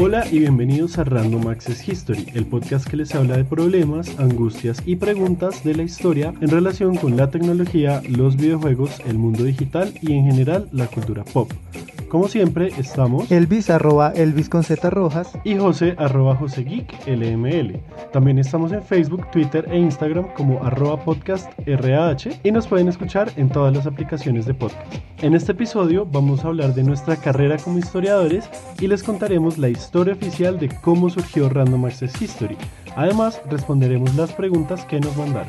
Hola y bienvenidos a Random Access History, el podcast que les habla de problemas, angustias y preguntas de la historia en relación con la tecnología, los videojuegos, el mundo digital y en general la cultura pop. Como siempre, estamos Elvis arroba Elvis con Z rojas y José arroba José Geek LML. También estamos en Facebook, Twitter e Instagram como arroba podcast RAH y nos pueden escuchar en todas las aplicaciones de podcast. En este episodio vamos a hablar de nuestra carrera como historiadores y les contaremos la historia oficial de cómo surgió Random Access History. Además, responderemos las preguntas que nos mandaron.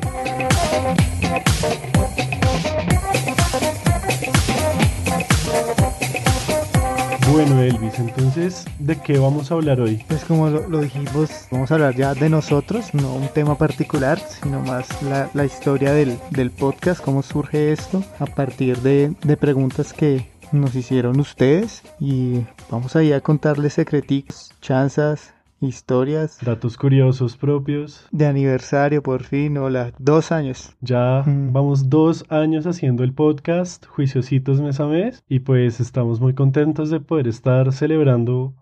Bueno, Elvis, entonces, ¿de qué vamos a hablar hoy? Pues como lo, dijimos, vamos a hablar ya de nosotros, no un tema particular, sino más la, historia del, podcast, cómo surge esto, a partir de preguntas que nos hicieron ustedes y vamos ahí a contarles secreticos, chanzas, historias Datos curiosos propios. de aniversario por fin, hola, dos años. Ya Mm. vamos dos años haciendo el podcast, juiciositos mes a mes, y pues estamos muy contentos de poder estar celebrando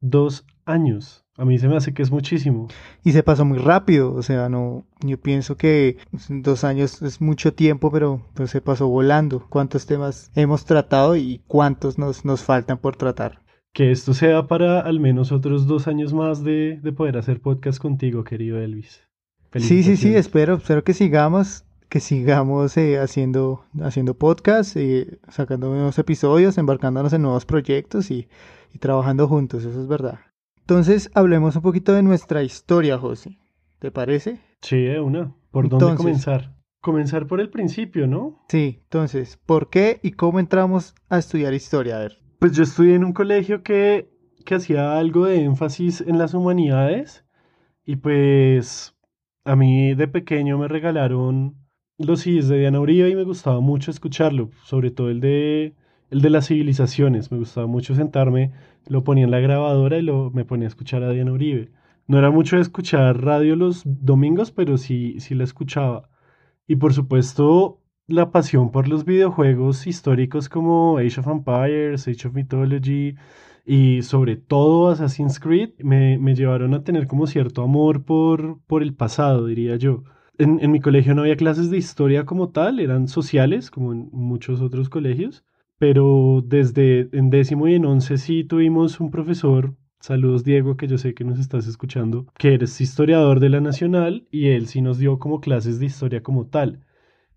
dos años. A mí se me hace que es muchísimo. Y se pasó muy rápido, o sea, no, yo pienso que dos años es mucho tiempo, pero pues se pasó volando. ¿Cuántos temas hemos tratado y cuántos nos, nos faltan por tratar? Que esto sea para al menos otros dos años más de, de poder hacer podcast contigo, querido Elvis. Sí, sí, sí, espero, espero que sigamos, que sigamos eh, haciendo, haciendo podcast, eh, sacando nuevos episodios, embarcándonos en nuevos proyectos y, y trabajando juntos, eso es verdad. Entonces, hablemos un poquito de nuestra historia, José. ¿Te parece? Sí, de una. ¿Por dónde comenzar? Comenzar por el principio, ¿no? Sí, entonces, ¿por qué y cómo entramos a estudiar historia? A ver. Pues yo estudié en un colegio que, que hacía algo de énfasis en las humanidades y pues a mí de pequeño me regalaron los CDs de Diana Uribe y me gustaba mucho escucharlo, sobre todo el de, el de las civilizaciones, me gustaba mucho sentarme, lo ponía en la grabadora y lo, me ponía a escuchar a Diana Uribe. No era mucho de escuchar radio los domingos, pero sí, sí la escuchaba. Y por supuesto, la pasión por los videojuegos históricos como Age of Empires, Age of Mythology y sobre todo Assassin's Creed me, me llevaron a tener como cierto amor por, por el pasado, diría yo. En, en mi colegio no había clases de historia como tal, eran sociales, como en muchos otros colegios, pero desde en décimo y en once sí tuvimos un profesor, saludos Diego, que yo sé que nos estás escuchando, que eres historiador de la Nacional y él sí nos dio como clases de historia como tal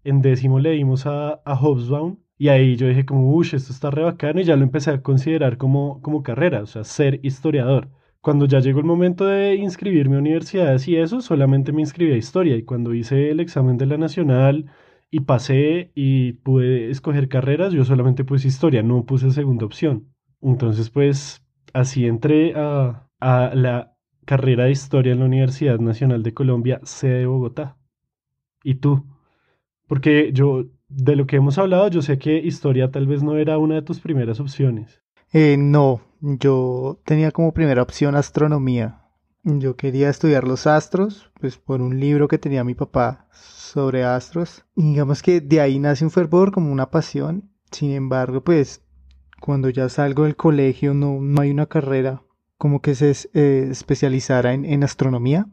en décimo leímos a, a Hobsbawm y ahí yo dije como, uff, esto está re bacano y ya lo empecé a considerar como, como carrera, o sea, ser historiador. Cuando ya llegó el momento de inscribirme a universidades y eso, solamente me inscribí a historia y cuando hice el examen de la nacional y pasé y pude escoger carreras, yo solamente puse historia, no puse segunda opción. Entonces, pues, así entré a, a la carrera de historia en la Universidad Nacional de Colombia, sede de Bogotá. ¿Y tú? Porque yo, de lo que hemos hablado, yo sé que historia tal vez no era una de tus primeras opciones. Eh, no, yo tenía como primera opción astronomía. Yo quería estudiar los astros, pues por un libro que tenía mi papá sobre astros. Y digamos que de ahí nace un fervor, como una pasión. Sin embargo, pues cuando ya salgo del colegio no, no hay una carrera como que se eh, especializara en, en astronomía.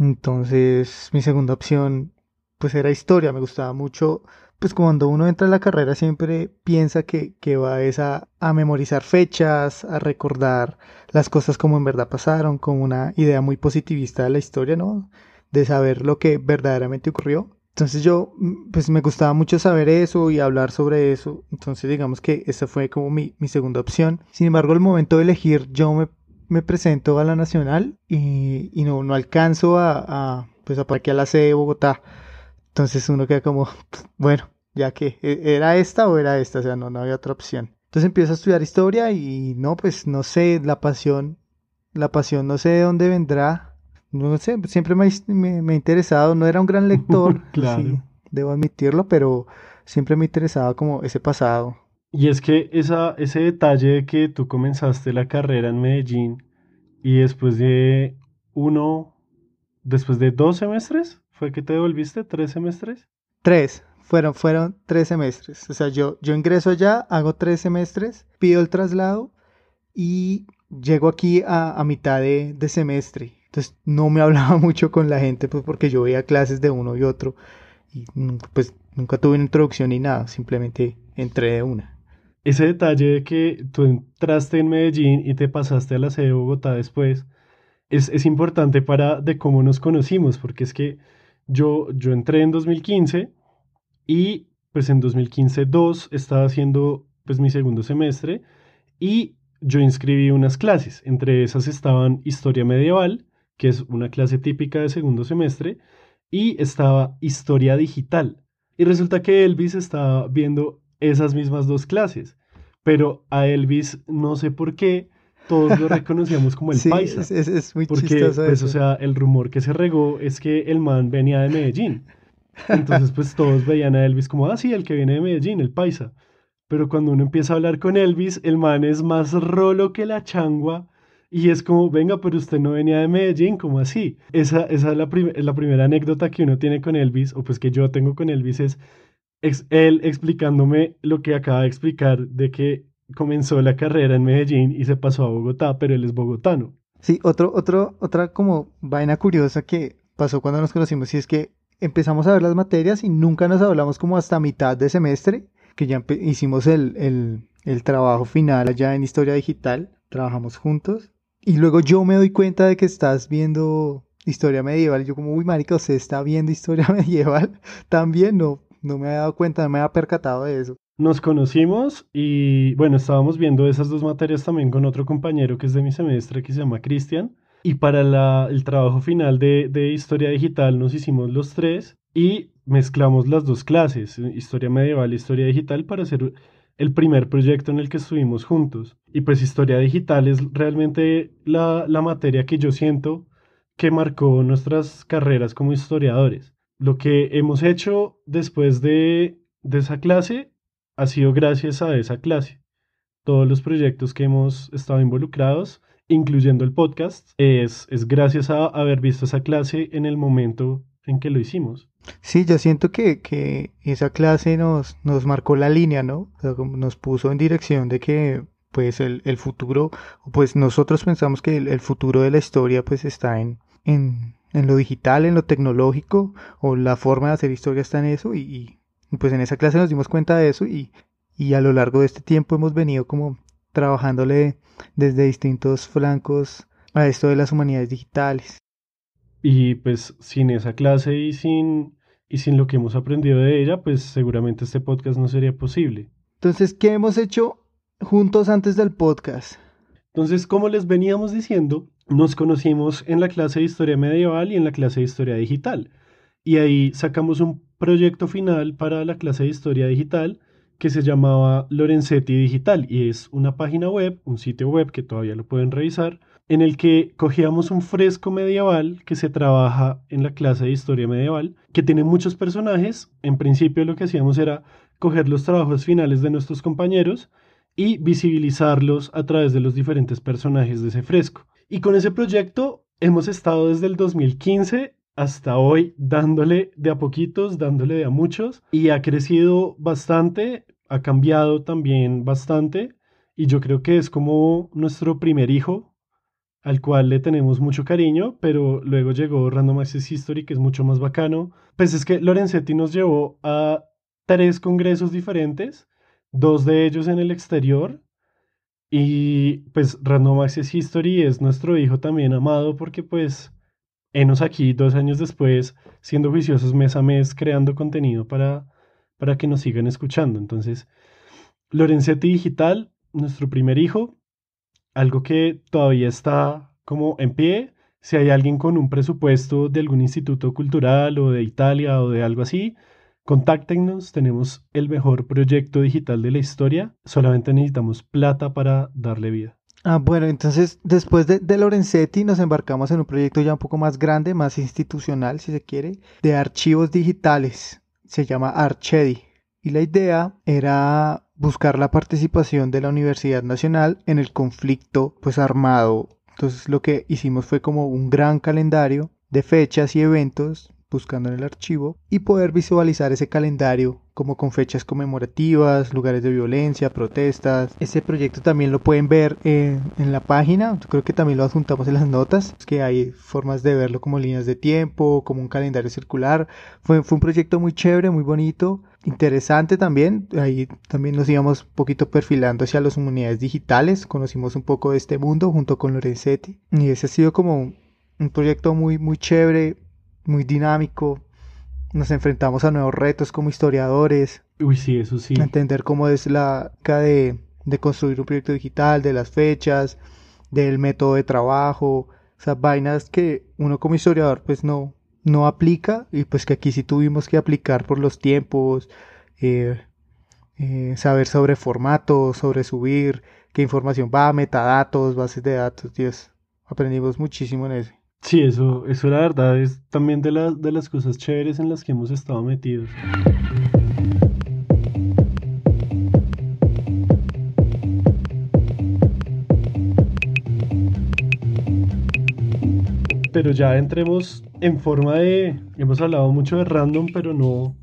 Entonces mi segunda opción pues era historia. Me gustaba mucho pues cuando uno entra a la carrera siempre piensa que, que va es a, a memorizar fechas, a recordar las cosas como en verdad pasaron, con una idea muy positivista de la historia, ¿no? De saber lo que verdaderamente ocurrió. Entonces yo, mm, pues me gustaba mucho saber eso y hablar sobre eso. Entonces digamos que esa fue como mi, mi segunda opción. Sin embargo, al momento de elegir, yo me, me presento a la nacional y, y no, no alcanzo a, a pues aquí a la sede de Bogotá. Entonces uno queda como, bueno, ya que ¿e-, era esta o era esta, o sea, no, no había otra opción. Entonces empiezo a estudiar historia y no, pues no sé, la pasión, la pasión no sé de dónde vendrá. No sé, siempre me, me, ha interesado, no era un gran lector, claro. debo admitirlo, pero siempre me interesaba como ese pasado. Y es que esa, ese detalle de que tú comenzaste la carrera en Medellín y después de uno, después de dos semestres, ¿fue que te devolviste? ¿Tres semestres? Tres, fueron, fueron tres semestres. O sea, yo, yo ingreso allá, hago tres semestres, pido el traslado y llego aquí a, mitad de, de, semestre. Entonces no me hablaba mucho con la gente pues porque yo veía clases de uno y otro y pues nunca tuve una introducción ni nada, simplemente entré de una. Ese detalle de que tú entraste en Medellín y te pasaste a la sede de Bogotá después es, es importante para de cómo nos conocimos, porque es que yo, yo entré en 2015 y pues en 2015-2 estaba haciendo pues mi segundo semestre y yo inscribí unas clases. Entre esas estaban Historia Medieval, que es una clase típica de segundo semestre, y estaba Historia Digital. Y resulta que Elvis estaba viendo esas mismas dos clases, pero a Elvis no sé por qué todos lo reconocíamos como el paisa. Es, es, muy porque, chistoso pues, o sea, el rumor que se regó es que el man venía de Medellín. Entonces, pues todos veían a Elvis como, ah, sí, el que viene de Medellín, el paisa. Pero cuando uno empieza a hablar con Elvis, el man es más rolo que la changua. Y es como, venga, pero usted no venía de Medellín, ¿cómo así? Esa, esa es la, la primera anécdota que uno tiene con Elvis, o pues que yo tengo con Elvis, es, es él explicándome lo que acaba de explicar de que comenzó la carrera en Medellín y se pasó a Bogotá, pero él es bogotano. Sí, otro, otro, otra como vaina curiosa que pasó cuando nos conocimos y es que empezamos a ver las materias y nunca nos hablamos como hasta mitad de semestre, que ya hicimos el, el, trabajo final allá en Historia Digital, trabajamos juntos, y luego yo me doy cuenta de que estás viendo Historia Medieval, yo como, uy, marica, ¿usted está viendo Historia Medieval? También no, no me había dado cuenta, no me había percatado de eso. Nos conocimos y bueno, estábamos viendo esas dos materias también con otro compañero que es de mi semestre que se llama Cristian y para el trabajo final de, de, historia digital nos hicimos los tres y mezclamos las dos clases, historia medieval e historia digital, para hacer el primer proyecto en el que estuvimos juntos. Y pues historia digital es realmente la, la materia que yo siento que marcó nuestras carreras como historiadores. Lo que hemos hecho después de, de esa clase ha sido gracias a esa clase. Todos los proyectos que hemos estado involucrados incluyendo el podcast, es, es gracias a haber visto esa clase en el momento en que lo hicimos. Sí, yo siento que, que esa clase nos, nos marcó la línea, ¿no? nos puso en dirección de que pues el, el futuro, pues nosotros pensamos que el, futuro de la historia pues está en, en, en, lo digital, en lo tecnológico, o la forma de hacer historia está en eso, y, y pues en esa clase nos dimos cuenta de eso, y, y a lo largo de este tiempo hemos venido como trabajándole desde distintos flancos a esto de las humanidades digitales. Y pues sin esa clase y sin, y sin lo que hemos aprendido de ella, pues seguramente este podcast no sería posible. Entonces, ¿qué hemos hecho juntos antes del podcast? Entonces, como les veníamos diciendo, nos conocimos en la clase de historia medieval y en la clase de historia digital. Y ahí sacamos un proyecto final para la clase de historia digital que se llamaba Lorenzetti Digital y es una página web, un sitio web que todavía lo pueden revisar, en el que cogíamos un fresco medieval que se trabaja en la clase de historia medieval, que tiene muchos personajes. En principio lo que hacíamos era coger los trabajos finales de nuestros compañeros y visibilizarlos a través de los diferentes personajes de ese fresco. Y con ese proyecto hemos estado desde el 2015 hasta hoy dándole de a poquitos, dándole de a muchos y ha crecido bastante, ha cambiado también bastante y yo creo que es como nuestro primer hijo al cual le tenemos mucho cariño, pero luego llegó Random Access History que es mucho más bacano. Pues es que Lorenzetti nos llevó a tres congresos diferentes, dos de ellos en el exterior y pues Random Access History es nuestro hijo también amado porque pues enos aquí dos años después, siendo juiciosos mes a mes, creando contenido para, para que nos sigan escuchando. Entonces, Lorenzetti Digital, nuestro primer hijo, algo que todavía está como en pie, Si hay alguien con un presupuesto de algún instituto cultural o de Italia o de algo así, contáctenos. Tenemos el mejor proyecto digital de la historia. Solamente necesitamos plata para darle vida. Ah, bueno, entonces después de, de, Lorenzetti nos embarcamos en un proyecto ya un poco más grande, más institucional, si se quiere, de archivos digitales. Se llama Archedi. Y la idea era buscar la participación de la Universidad Nacional en el conflicto pues armado. Entonces lo que hicimos fue como un gran calendario de fechas y eventos buscando en el archivo y poder visualizar ese calendario como con fechas conmemorativas, lugares de violencia, protestas. Ese proyecto también lo pueden ver en, la página, creo que también lo adjuntamos en las notas, es que hay formas de verlo como líneas de tiempo, como un calendario circular. Fue, fue un proyecto muy chévere, muy bonito, interesante también. Ahí también nos íbamos un poquito perfilando hacia las comunidades digitales, conocimos un poco de este mundo junto con Lorenzetti y ese ha sido como un, un proyecto muy, muy chévere, muy dinámico. Nos enfrentamos a nuevos retos como historiadores. Uy, sí, eso sí. Entender cómo es la de, de construir un proyecto digital, de las fechas, del método de trabajo, o sea, vainas que uno como historiador pues no, no aplica y pues que aquí sí tuvimos que aplicar por los tiempos, eh, eh, saber sobre formatos, sobre subir, qué información va, metadatos, bases de datos, Dios, aprendimos muchísimo en eso. Sí, eso, eso la verdad es también de, de las cosas chéveres en las que hemos estado metidos. Pero ya entremos en forma de... Hemos hablado mucho de random, pero no,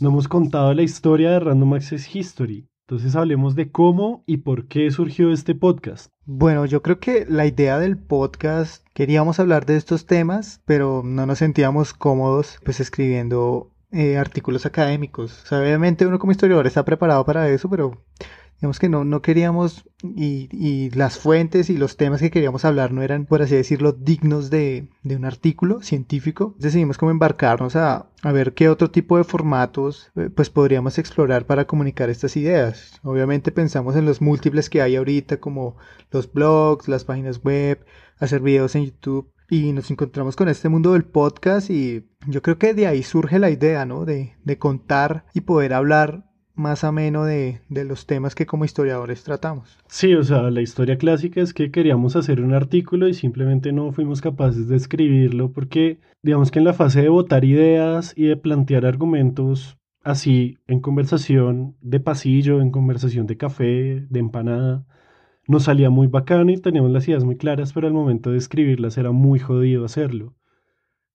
no hemos contado la historia de Random Access History. Entonces hablemos de cómo y por qué surgió este podcast. Bueno, yo creo que la idea del podcast, queríamos hablar de estos temas, pero no nos sentíamos cómodos pues escribiendo eh, artículos académicos. O obviamente uno como historiador está preparado para eso, pero digamos que no, no queríamos y, las fuentes y los temas que queríamos hablar no eran, por así decirlo, dignos de, de un artículo científico. Decidimos como embarcarnos a, a, ver qué otro tipo de formatos eh, pues podríamos explorar para comunicar estas ideas. Obviamente pensamos en los múltiples que hay ahorita como los blogs, las páginas web, hacer videos en YouTube y nos encontramos con este mundo del podcast y yo creo que de ahí surge la idea, ¿no? De, de contar y poder hablar más ameno de, de, los temas que como historiadores tratamos. Sí, o sea, la historia clásica es que queríamos hacer un artículo y simplemente no fuimos capaces de escribirlo porque digamos que en la fase de votar ideas y de plantear argumentos así en conversación de pasillo, en conversación de café, de empanada, nos salía muy bacano y teníamos las ideas muy claras, pero al momento de escribirlas era muy jodido hacerlo.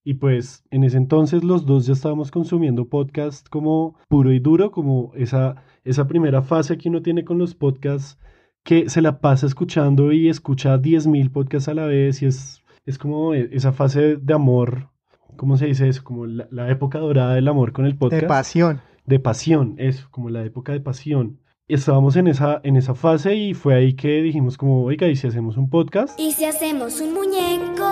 Y pues en ese entonces los dos ya estábamos consumiendo podcast como puro y duro, como esa, esa primera fase que uno tiene con los podcasts que se la pasa escuchando y escucha 10.000 podcasts a la vez y es, es como e, esa fase de amor, ¿cómo se dice eso? Como la, la época dorada del amor con el podcast. De pasión. De pasión, eso, como la época de pasión estábamos en esa, en esa fase y fue ahí que dijimos como, oiga, ¿y si hacemos un podcast? ¿Y si hacemos un muñeco?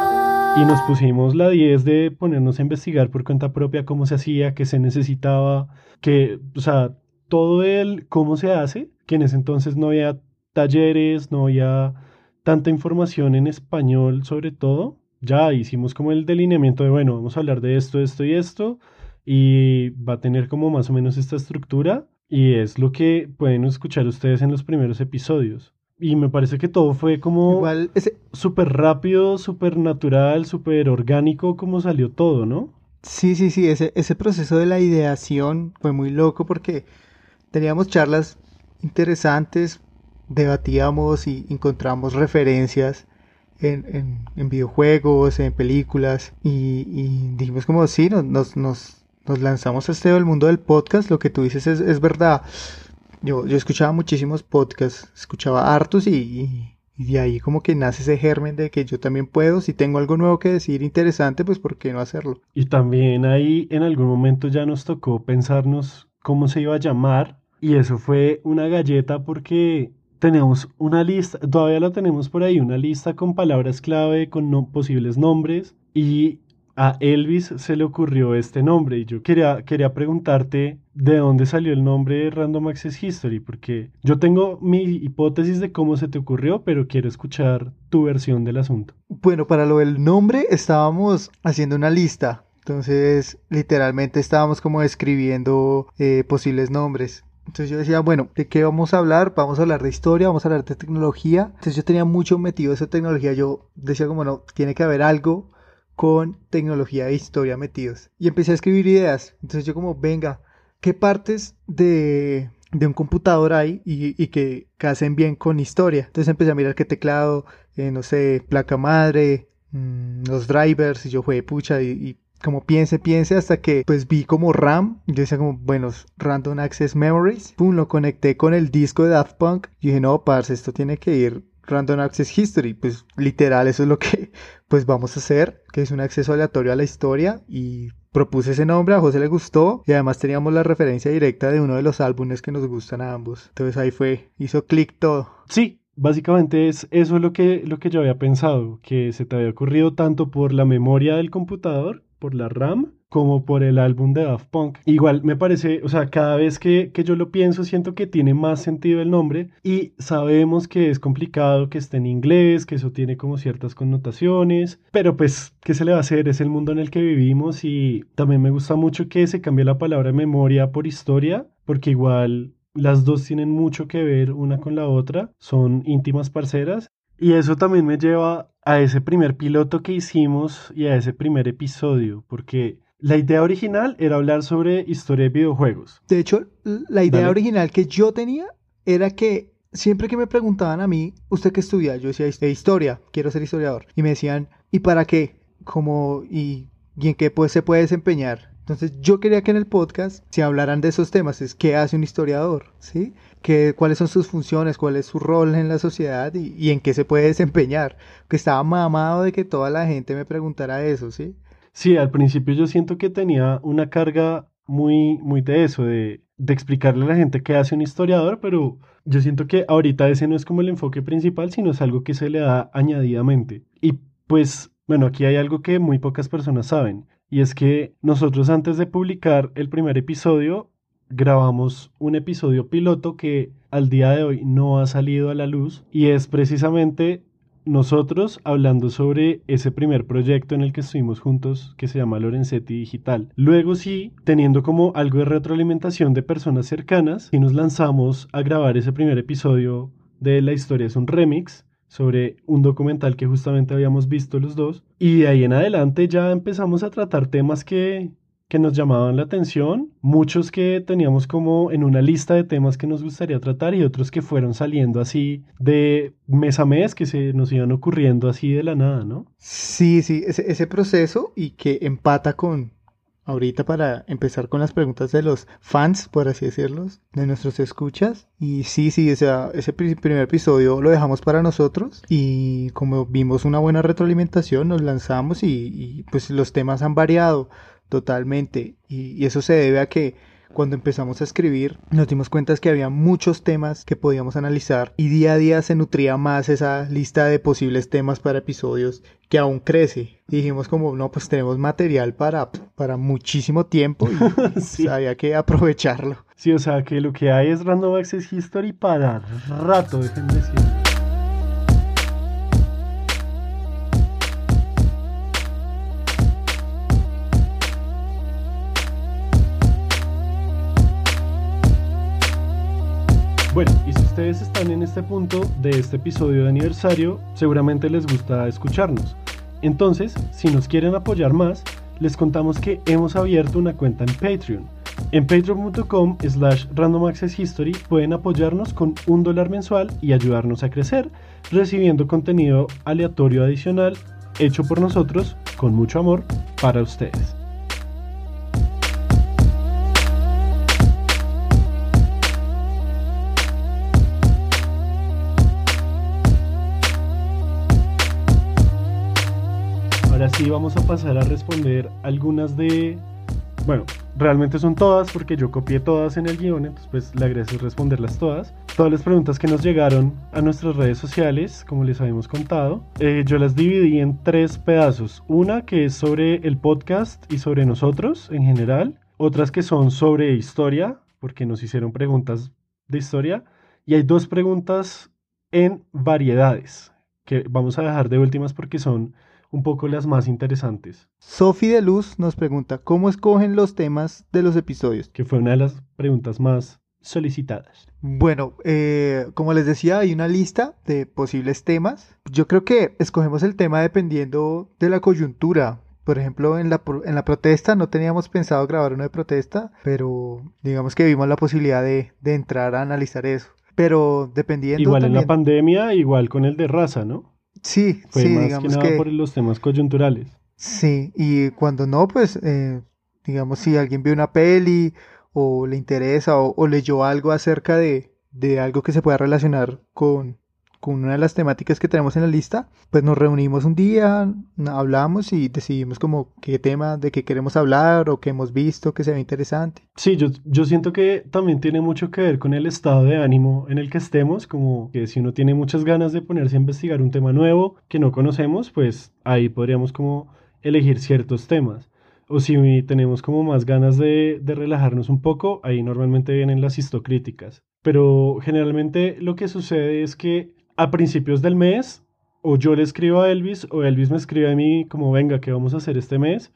Y nos pusimos la 10 de ponernos a investigar por cuenta propia cómo se hacía, qué se necesitaba, que, o sea, todo el cómo se hace, que en ese entonces no había talleres, no había tanta información en español sobre todo. Ya hicimos como el delineamiento de, bueno, vamos a hablar de esto, esto y esto, y va a tener como más o menos esta estructura y es lo que pueden escuchar ustedes en los primeros episodios. Y me parece que todo fue como Igual ese... súper rápido, súper natural, súper orgánico, como salió todo, ¿no? Sí, sí, sí, ese, ese proceso de la ideación fue muy loco porque teníamos charlas interesantes, debatíamos y encontramos referencias en, en, en videojuegos, en películas y, y dijimos como sí, nos, nos, nos lanzamos a este del mundo del podcast, lo que tú dices es, verdad. Yo, yo escuchaba muchísimos podcasts, escuchaba hartos y, de ahí como que nace ese germen de que yo también puedo, si tengo algo nuevo que decir interesante, pues ¿por qué no hacerlo? Y también ahí en algún momento ya nos tocó pensarnos cómo se iba a llamar y eso fue una galleta porque tenemos una lista, todavía la tenemos por ahí, una lista con palabras clave, con posibles nombres y a Elvis se le ocurrió este nombre y yo quería, quería preguntarte de dónde salió el nombre de Random Access History, porque yo tengo mi hipótesis de cómo se te ocurrió, pero quiero escuchar tu versión del asunto. Bueno, para lo del nombre estábamos haciendo una lista. Entonces, literalmente estábamos como escribiendo eh, posibles nombres. Entonces yo decía, bueno, ¿de qué vamos a hablar? Vamos a hablar de historia, vamos a hablar de tecnología. Entonces yo tenía mucho metido esa tecnología. Yo decía como, no, tiene que haber algo con tecnología e historia metidos. Y empecé a escribir ideas. Entonces yo como, venga, ¿qué partes de, de un computador hay y, y que casen bien con historia? Entonces empecé a mirar qué teclado, eh, no sé, placa madre, mmm, los drivers. Y yo fue, pucha, y, y como piense, piense, hasta que pues vi como RAM, yo decía como, bueno, Random Access Memories, pum, lo conecté con el disco de Daft Punk, y dije, no, parce, esto tiene que ir Random Access History, pues literal, eso es lo que pues vamos a hacer, que es un acceso aleatorio a la historia, y propuse ese nombre, a José le gustó, y además teníamos la referencia directa de uno de los álbumes que nos gustan a ambos, entonces ahí fue, hizo clic todo. Sí, Básicamente es eso lo que, lo que yo había pensado, que se te había ocurrido tanto por la memoria del computador por la RAM como por el álbum de Daft Punk. Igual me parece, o sea, cada vez que, que, yo lo pienso siento que tiene más sentido el nombre y sabemos que es complicado que esté en inglés, que eso tiene como ciertas connotaciones, pero pues, ¿qué se le va a hacer? Es el mundo en el que vivimos y también me gusta mucho que se cambie la palabra memoria por historia, porque igual las dos tienen mucho que ver una con la otra, son íntimas parceras y eso también me lleva a ese primer piloto que hicimos y a ese primer episodio, porque la idea original era hablar sobre historia de videojuegos. De hecho, la idea Dale. original que yo tenía era que siempre que me preguntaban a mí, ¿usted qué estudia? Yo decía, historia, quiero ser historiador. Y me decían, ¿y para qué? Como, ¿y, y en qué pues, se puede desempeñar? Entonces yo quería que en el podcast se hablaran de esos temas, es qué hace un historiador, ¿sí? ¿Qué, cuáles son sus funciones, cuál es su rol en la sociedad y, y, en qué se puede desempeñar. Que estaba mamado de que toda la gente me preguntara eso, ¿sí? Sí, al principio yo siento que tenía una carga muy, muy de eso, de, de explicarle a la gente qué hace un historiador, pero yo siento que ahorita ese no es como el enfoque principal, sino es algo que se le da añadidamente. Y pues, bueno, aquí hay algo que muy pocas personas saben y es que nosotros antes de publicar el primer episodio grabamos un episodio piloto que al día de hoy no ha salido a la luz y es precisamente nosotros hablando sobre ese primer proyecto en el que estuvimos juntos que se llama Lorenzetti Digital. Luego sí, teniendo como algo de retroalimentación de personas cercanas, y nos lanzamos a grabar ese primer episodio de La historia es un remix sobre un documental que justamente habíamos visto los dos. Y de ahí en adelante ya empezamos a tratar temas que, que nos llamaban la atención, muchos que teníamos como en una lista de temas que nos gustaría tratar y otros que fueron saliendo así de mes a mes, que se nos iban ocurriendo así de la nada, ¿no? Sí, sí, ese, ese proceso y que empata con, ahorita para empezar con las preguntas de los fans, por así decirlos, de nuestros escuchas. Y sí, sí, ese, ese primer episodio lo dejamos para nosotros y como vimos una buena retroalimentación, nos lanzamos y, pues los temas han variado totalmente. Y eso se debe a que cuando empezamos a escribir nos dimos cuenta que había muchos temas que podíamos analizar y día a día se nutría más esa lista de posibles temas para episodios que aún crece. Y dijimos como, no, pues tenemos material para, para muchísimo tiempo y sí. pues había que aprovecharlo. Sí, o sea que lo que hay es Random Access History para rato, déjenme decir. Bueno, y si ustedes están en este punto de este episodio de aniversario, seguramente les gusta escucharnos. Entonces, si nos quieren apoyar más, les contamos que hemos abierto una cuenta en Patreon. En patreon.com slash randomaccesshistory pueden apoyarnos con un dólar mensual y ayudarnos a crecer, recibiendo contenido aleatorio adicional hecho por nosotros con mucho amor para ustedes. Sí vamos a pasar a responder algunas de... Bueno, realmente son todas porque yo copié todas en el guion, entonces pues le agradezco responderlas todas. todas las preguntas que nos llegaron a nuestras redes sociales, como les habíamos contado, eh, yo las dividí en tres pedazos. Una que es sobre el podcast y sobre nosotros en general. Otras que son sobre historia, porque nos hicieron preguntas de historia. Y hay dos preguntas en variedades, que vamos a dejar de últimas porque son un poco las más interesantes. Sofi de Luz nos pregunta, ¿cómo escogen los temas de los episodios? Que fue una de las preguntas más solicitadas. Bueno, eh, como les decía, hay una lista de posibles temas. Yo creo que escogemos el tema dependiendo de la coyuntura. Por ejemplo, en la, en la protesta no teníamos pensado grabar uno de protesta, pero digamos que vimos la posibilidad de, de entrar a analizar eso. Pero dependiendo. Igual en la pandemia, igual con el de raza, ¿no? Sí, Fue sí, más digamos que nada que. por los temas coyunturales. Sí, y cuando no, pues, eh, digamos, si alguien vio una peli o le interesa o, o leyó algo acerca de, de algo que se pueda relacionar con, con una de las temáticas que tenemos en la lista, pues nos reunimos un día, hablamos y decidimos como qué tema, de qué queremos hablar o qué hemos visto que se ve interesante. Sí, yo, yo siento que también tiene mucho que ver con el estado de ánimo en el que estemos, como que si uno tiene muchas ganas de ponerse a investigar un tema nuevo que no conocemos, pues ahí podríamos como elegir ciertos temas. O si tenemos como más ganas de, de relajarnos un poco, ahí normalmente vienen las histocríticas. Pero generalmente lo que sucede es que a principios del mes, o yo le escribo a Elvis, o Elvis me escribe a mí como, venga, ¿qué vamos a hacer este mes?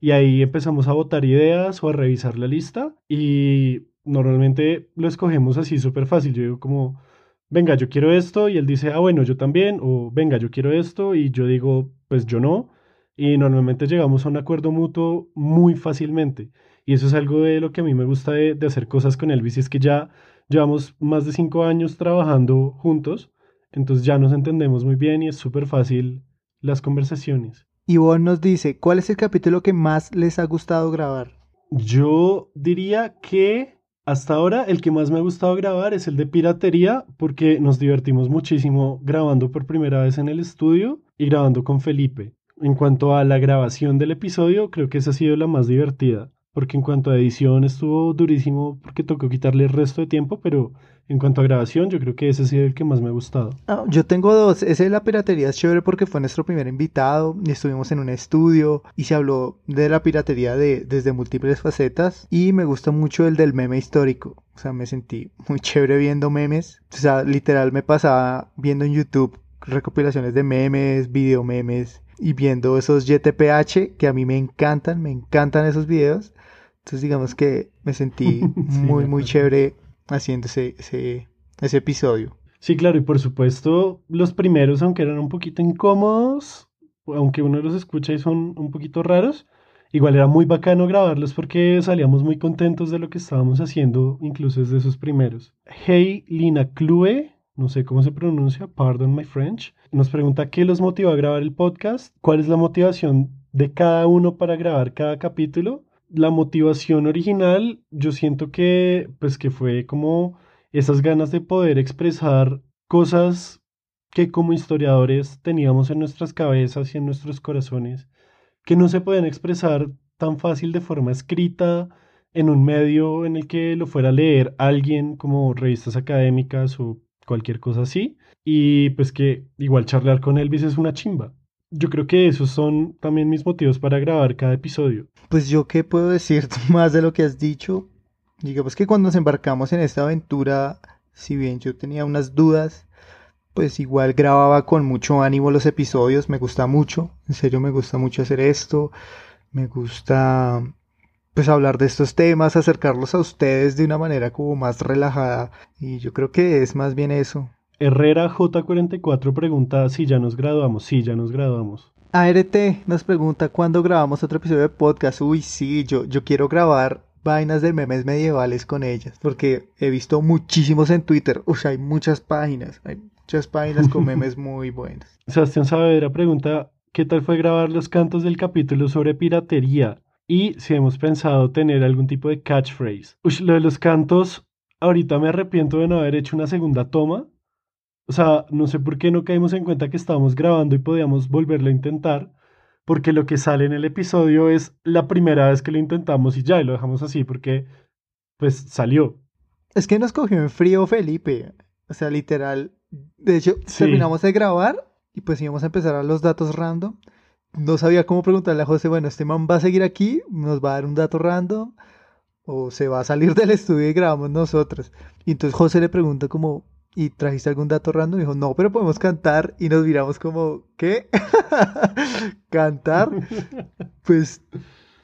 Y ahí empezamos a votar ideas o a revisar la lista y normalmente lo escogemos así súper fácil. Yo digo como, venga, yo quiero esto y él dice, ah, bueno, yo también, o venga, yo quiero esto y yo digo, pues yo no. Y normalmente llegamos a un acuerdo mutuo muy fácilmente. Y eso es algo de lo que a mí me gusta de, de hacer cosas con Elvis, y es que ya llevamos más de cinco años trabajando juntos, entonces ya nos entendemos muy bien y es súper fácil las conversaciones. Ivonne nos dice, ¿cuál es el capítulo que más les ha gustado grabar? Yo diría que hasta ahora el que más me ha gustado grabar es el de piratería porque nos divertimos muchísimo grabando por primera vez en el estudio y grabando con Felipe. En cuanto a la grabación del episodio, creo que esa ha sido la más divertida, porque en cuanto a edición estuvo durísimo porque tocó quitarle el resto de tiempo, pero en cuanto a grabación yo creo que ese ha sido el que más me ha gustado. Ah, yo tengo dos. Ese de la piratería es chévere porque fue nuestro primer invitado y estuvimos en un estudio y se habló de la piratería de, desde múltiples facetas. Y me gusta mucho el del meme histórico. O sea, me sentí muy chévere viendo memes. O sea, literal me pasaba viendo en YouTube recopilaciones de memes, video memes y viendo esos YTPH que a mí me encantan, me encantan esos videos. Entonces digamos que me sentí muy, muy chévere haciendo ese, ese, ese episodio. Sí, claro, y por supuesto los primeros, aunque eran un poquito incómodos, aunque uno los escucha y son un poquito raros, igual era muy bacano grabarlos porque salíamos muy contentos de lo que estábamos haciendo, incluso desde esos primeros. Hey Lina Clue, no sé cómo se pronuncia, pardon my French, nos pregunta qué los motivó a grabar el podcast, cuál es la motivación de cada uno para grabar cada capítulo. La motivación original, yo siento que, pues que fue como esas ganas de poder expresar cosas que como historiadores teníamos en nuestras cabezas y en nuestros corazones, que no se pueden expresar tan fácil de forma escrita en un medio en el que lo fuera a leer alguien como revistas académicas o cualquier cosa así, y pues que igual charlar con Elvis es una chimba. Yo creo que esos son también mis motivos para grabar cada episodio. Pues yo qué puedo decir más de lo que has dicho. Digamos que cuando nos embarcamos en esta aventura, si bien yo tenía unas dudas, pues igual grababa con mucho ánimo los episodios, me gusta mucho, en serio me gusta mucho hacer esto, me gusta pues hablar de estos temas, acercarlos a ustedes de una manera como más relajada y yo creo que es más bien eso. Herrera J44 pregunta si ya nos graduamos. Sí, ya nos graduamos. ART nos pregunta cuándo grabamos otro episodio de podcast. Uy, sí, yo, yo quiero grabar vainas de memes medievales con ellas, porque he visto muchísimos en Twitter. Uy, hay muchas páginas, hay muchas páginas con memes muy buenas. Sebastián Saavedra pregunta ¿qué tal fue grabar los cantos del capítulo sobre piratería? Y si hemos pensado tener algún tipo de catchphrase. Uy, lo de los cantos, ahorita me arrepiento de no haber hecho una segunda toma. O sea, no sé por qué no caímos en cuenta que estábamos grabando y podíamos volverlo a intentar, porque lo que sale en el episodio es la primera vez que lo intentamos y ya, y lo dejamos así porque pues salió. Es que nos cogió en frío Felipe. O sea, literal. De hecho, Sí. terminamos de grabar y pues íbamos a empezar a los datos random. No sabía cómo preguntarle a José, bueno, este man va a seguir aquí, nos va a dar un dato random o se va a salir del estudio y grabamos nosotros. Y entonces José le pregunta como, ¿y trajiste algún dato random? Y dijo, no, pero podemos cantar. Y nos miramos como, ¿qué? ¿Cantar? Pues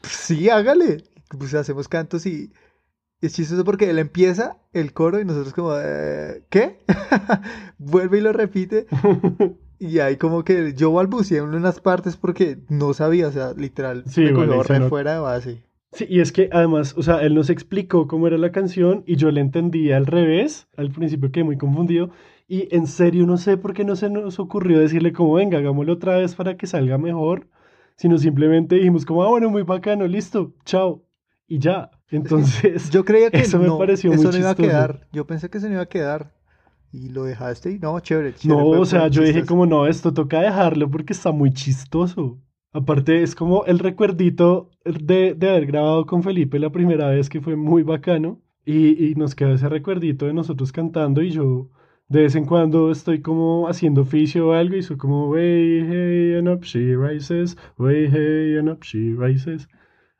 sí, hágale. Pues hacemos cantos y es chistoso porque él empieza el coro y nosotros como, "Eh, ¿qué? Vuelve y lo repite. Y ahí como que yo balbuceé en unas partes porque no sabía, o sea, literal, Sí, me bueno, nota. fuera de base. Sí, y es que además, o sea, él nos explicó cómo era la canción y yo le entendí al revés. Al principio quedé muy confundido. Y en serio no sé por qué no se nos ocurrió decirle como, venga, hagámoslo otra vez para que salga mejor. Sino simplemente dijimos como, ah, bueno, muy bacano, listo, chao. Y ya. Entonces, Yo creía que Eso me no, pareció eso muy no iba a chistoso. quedar. Yo pensé que se no iba a quedar. Y lo dejaste y no, chévere, chévere. no, o sea, yo dije como, no, esto toca dejarlo porque está muy chistoso. Aparte, es como el recuerdito de, de haber grabado con Felipe la primera vez que fue muy bacano. Y, y nos queda ese recuerdito de nosotros cantando y yo de vez en cuando estoy como haciendo oficio o algo y soy como, way, hey, and up she rises, way, hey, and up she rises.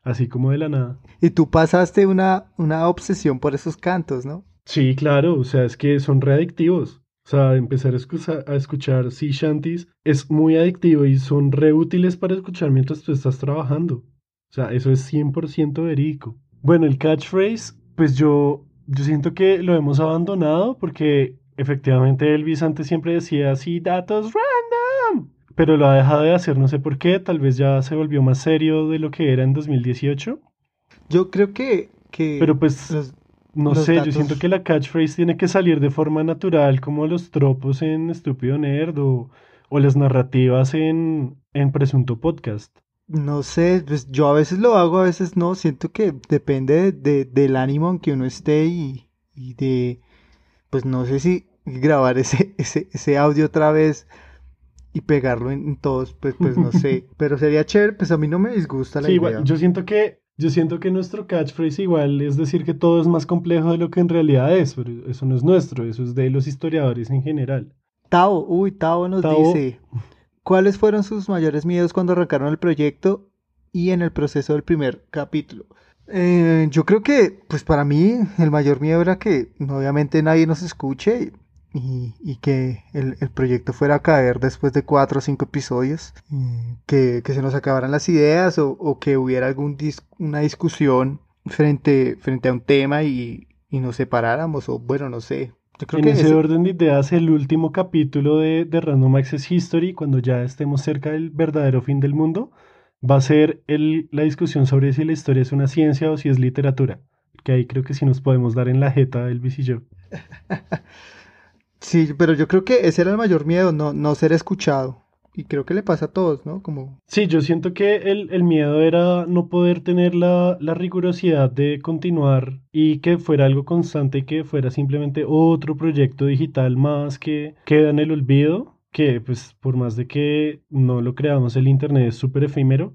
Así como de la nada. Y tú pasaste una, una obsesión por esos cantos, ¿no? Sí, claro, o sea, es que son readictivos. O sea, empezar a, escucha- a escuchar sea shanties es muy adictivo y son re útiles para escuchar mientras tú estás trabajando. O sea, eso es 100% verídico. Bueno, el catchphrase, pues yo, yo siento que lo hemos abandonado porque efectivamente Elvis antes siempre decía así, datos random. Pero lo ha dejado de hacer, no sé por qué, tal vez ya se volvió más serio de lo que era en 2018. Yo creo que, que Pero pues... los- No Los sé, yo siento que la catchphrase tiene que salir de forma natural, como los tropos en Estúpido Nerd o, o las narrativas en, en Presunto Podcast. no sé, pues yo a veces lo hago, a veces no. Siento que depende de, de- del ánimo en que uno esté y, y de, pues no sé si grabar ese, ese, ese audio otra vez y pegarlo en, en todos, pues, pues no sé. Pero sería chévere, pues a mí no me disgusta la Sí, idea. igual, yo siento que, yo siento que nuestro catchphrase igual es decir que todo es más complejo de lo que en realidad es, pero eso no es nuestro, eso es de los historiadores en general. Tao, uy, Tao nos Tao. dice, ¿cuáles fueron sus mayores miedos cuando arrancaron el proyecto y en el proceso del primer capítulo? Eh, yo creo que, pues para mí, el mayor miedo era que obviamente nadie nos escuche y, y que el, el proyecto fuera a caer después de cuatro o cinco episodios, mm, que, que se nos acabaran las ideas o, o que hubiera algún dis- una discusión frente, frente a un tema y, y nos separáramos, o bueno, no sé. Yo creo en que ese ese- orden de ideas, el último capítulo de, de Random Access History, cuando ya estemos cerca del verdadero fin del mundo, va a ser el, la discusión sobre si la historia es una ciencia o si es literatura. Que ahí creo que sí nos podemos dar en la jeta Elvis y yo. Sí, pero yo creo que ese era el mayor miedo, no, no ser escuchado. Y creo que le pasa a todos, ¿no? Como, Sí, yo siento que el, el miedo era no poder tener la, la rigurosidad de continuar y que fuera algo constante que fuera simplemente otro proyecto digital más que queda en el olvido, que pues por más de que no lo creamos, el Internet es súper efímero.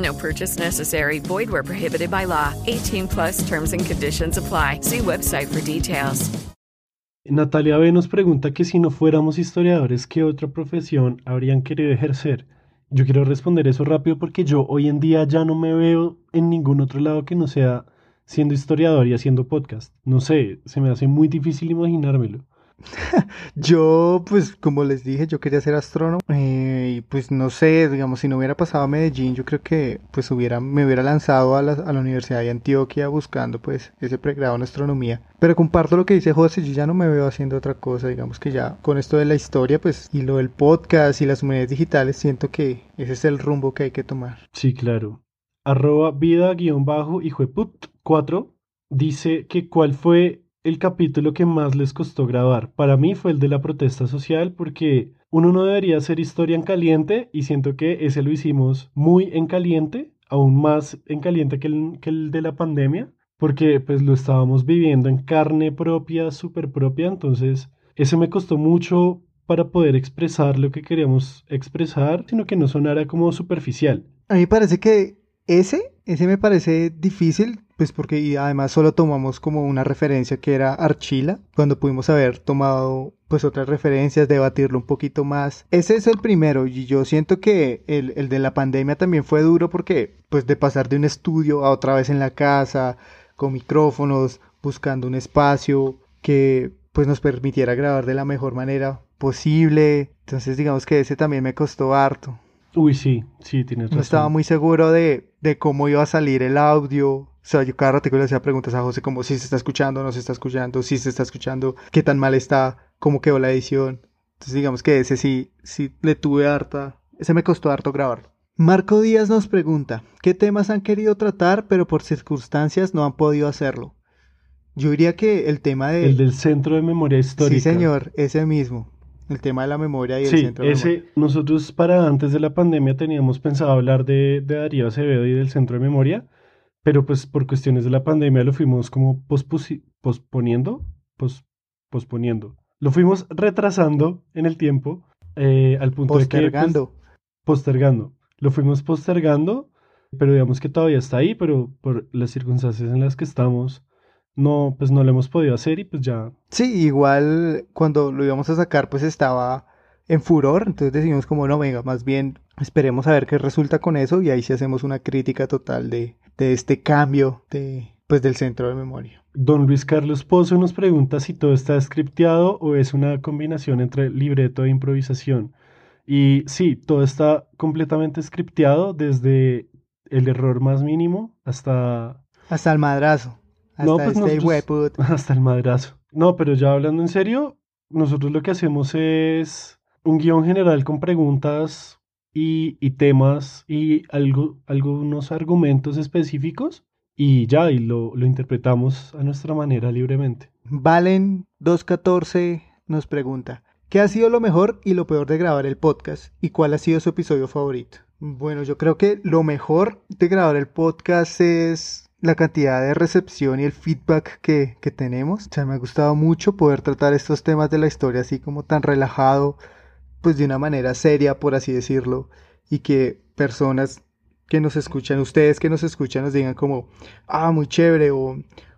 No purchase necessary. Void where prohibited by law. 18 plus terms and conditions apply. See website for details. Natalia B nos pregunta que si no fuéramos historiadores, ¿qué otra profesión habrían querido ejercer? Yo quiero responder eso rápido porque yo hoy en día ya no me veo en ningún otro lado que no sea siendo historiador y haciendo podcast. No sé, se me hace muy difícil imaginármelo. yo, pues, como les dije, yo quería ser astrónomo. eh, y y pues no sé, digamos, si no hubiera pasado a Medellín, yo creo que pues hubiera, me hubiera lanzado a la, a la Universidad de Antioquia buscando pues ese pregrado en astronomía. Pero comparto lo que dice José, yo ya no me veo haciendo otra cosa, digamos que ya con esto de la historia pues y lo del podcast y las humanidades digitales siento que ese es el rumbo que hay que tomar. Sí, claro. Arroba vida guion bajo put 4 dice que cuál fue el capítulo que más les costó grabar. Para mí fue el de la protesta social porque uno no debería hacer historia en caliente y siento que ese lo hicimos muy en caliente, aún más en caliente que el, que el de la pandemia, porque pues lo estábamos viviendo en carne propia, súper propia, entonces ese me costó mucho para poder expresar lo que queríamos expresar, sino que no sonara como superficial. A mí parece que ese, ese me parece difícil, pues porque y además solo tomamos como una referencia que era Archila, cuando pudimos haber tomado pues otras referencias, debatirlo un poquito más. Ese es el primero y yo siento que el, el de la pandemia también fue duro porque pues de pasar de un estudio a otra vez en la casa, con micrófonos, buscando un espacio que pues nos permitiera grabar de la mejor manera posible. Entonces digamos que ese también me costó harto. Uy, sí, sí, tienes razón. No estaba muy seguro de, de cómo iba a salir el audio. O sea, yo cada rato le hacía preguntas a José como si se está escuchando, no se está escuchando, si se está escuchando, qué tan mal está, cómo quedó la edición. Entonces digamos que ese sí, sí le tuve harta, ese me costó harto grabar. Marco Díaz nos pregunta, ¿qué temas han querido tratar pero por circunstancias no han podido hacerlo? Yo diría que el tema de... El del Centro de Memoria Histórica. Sí, señor, ese mismo. El tema de la memoria y el Sí, centro de ese, memoria. nosotros para antes de la pandemia teníamos pensado hablar de, de Darío Acevedo y del Centro de Memoria, pero pues por cuestiones de la pandemia lo fuimos como posponiendo, pos- posponiendo. Lo fuimos retrasando en el tiempo eh, al punto de que... pues, Postergando. postergando. Lo fuimos postergando, pero digamos que todavía está ahí, pero por las circunstancias en las que estamos, no, pues no lo hemos podido hacer y pues ya Sí, igual cuando lo íbamos a sacar pues estaba en furor, entonces decidimos como no, venga, más bien esperemos a ver qué resulta con eso y ahí sí hacemos una crítica total de, de este cambio de pues del centro de memoria. Don Luis Carlos Pozo nos pregunta si todo está scripteado o es una combinación entre libreto e improvisación. Y sí, todo está completamente scripteado desde el error más mínimo hasta, Hasta el madrazo, hasta No, pues este nosotros- hasta el madrazo. No, pero ya hablando en serio, nosotros lo que hacemos es un guion general con preguntas y, y temas y algo, algunos argumentos específicos y ya, y lo, lo interpretamos a nuestra manera libremente. Valen 214 nos pregunta, ¿qué ha sido lo mejor y lo peor de grabar el podcast y cuál ha sido su episodio favorito? Bueno, yo creo que lo mejor de grabar el podcast es la cantidad de recepción y el feedback que, que tenemos. O sea, me ha gustado mucho poder tratar estos temas de la historia así como tan relajado, pues de una manera seria, por así decirlo, y que personas que nos escuchan, ustedes que nos escuchan, nos digan como, ah, muy chévere, o,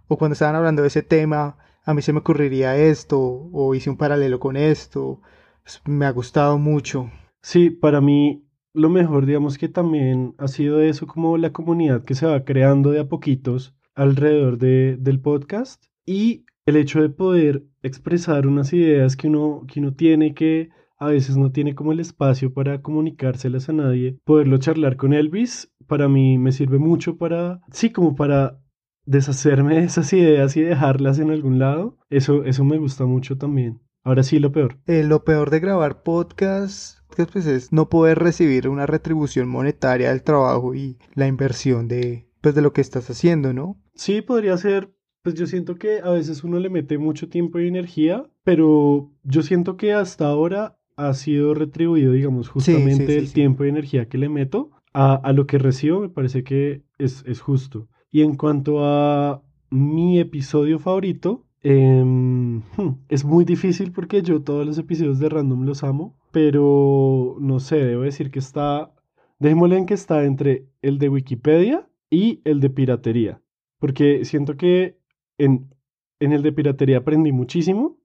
o cuando estaban hablando de ese tema, a mí se me ocurriría esto, o hice un paralelo con esto, Pues, me ha gustado mucho. Sí, para mí lo mejor, digamos que también ha sido eso como la comunidad que se va creando de a poquitos alrededor de, del podcast y el hecho de poder expresar unas ideas que uno, que uno tiene que a veces no tiene como el espacio para comunicárselas a nadie, poderlo charlar con Elvis, para mí me sirve mucho para, sí, como para deshacerme de esas ideas y dejarlas en algún lado. Eso, eso me gusta mucho también. Ahora sí, lo peor. Eh, lo peor de grabar podcast pues, es no poder recibir una retribución monetaria del trabajo y la inversión de, pues, de lo que estás haciendo, ¿no? Sí, podría ser, pues yo siento que a veces uno le mete mucho tiempo y energía, pero yo siento que hasta ahora ha sido retribuido, digamos, justamente sí, el sí. tiempo y energía que le meto a, a lo que recibo, me parece que es, es justo. Y en cuanto a mi episodio favorito, em, hmm, es muy difícil porque yo todos los episodios de Random los amo, pero no sé, debo decir que está, dejémosle en que está entre el de Wikipedia y el de piratería, porque siento que en, en el de piratería aprendí muchísimo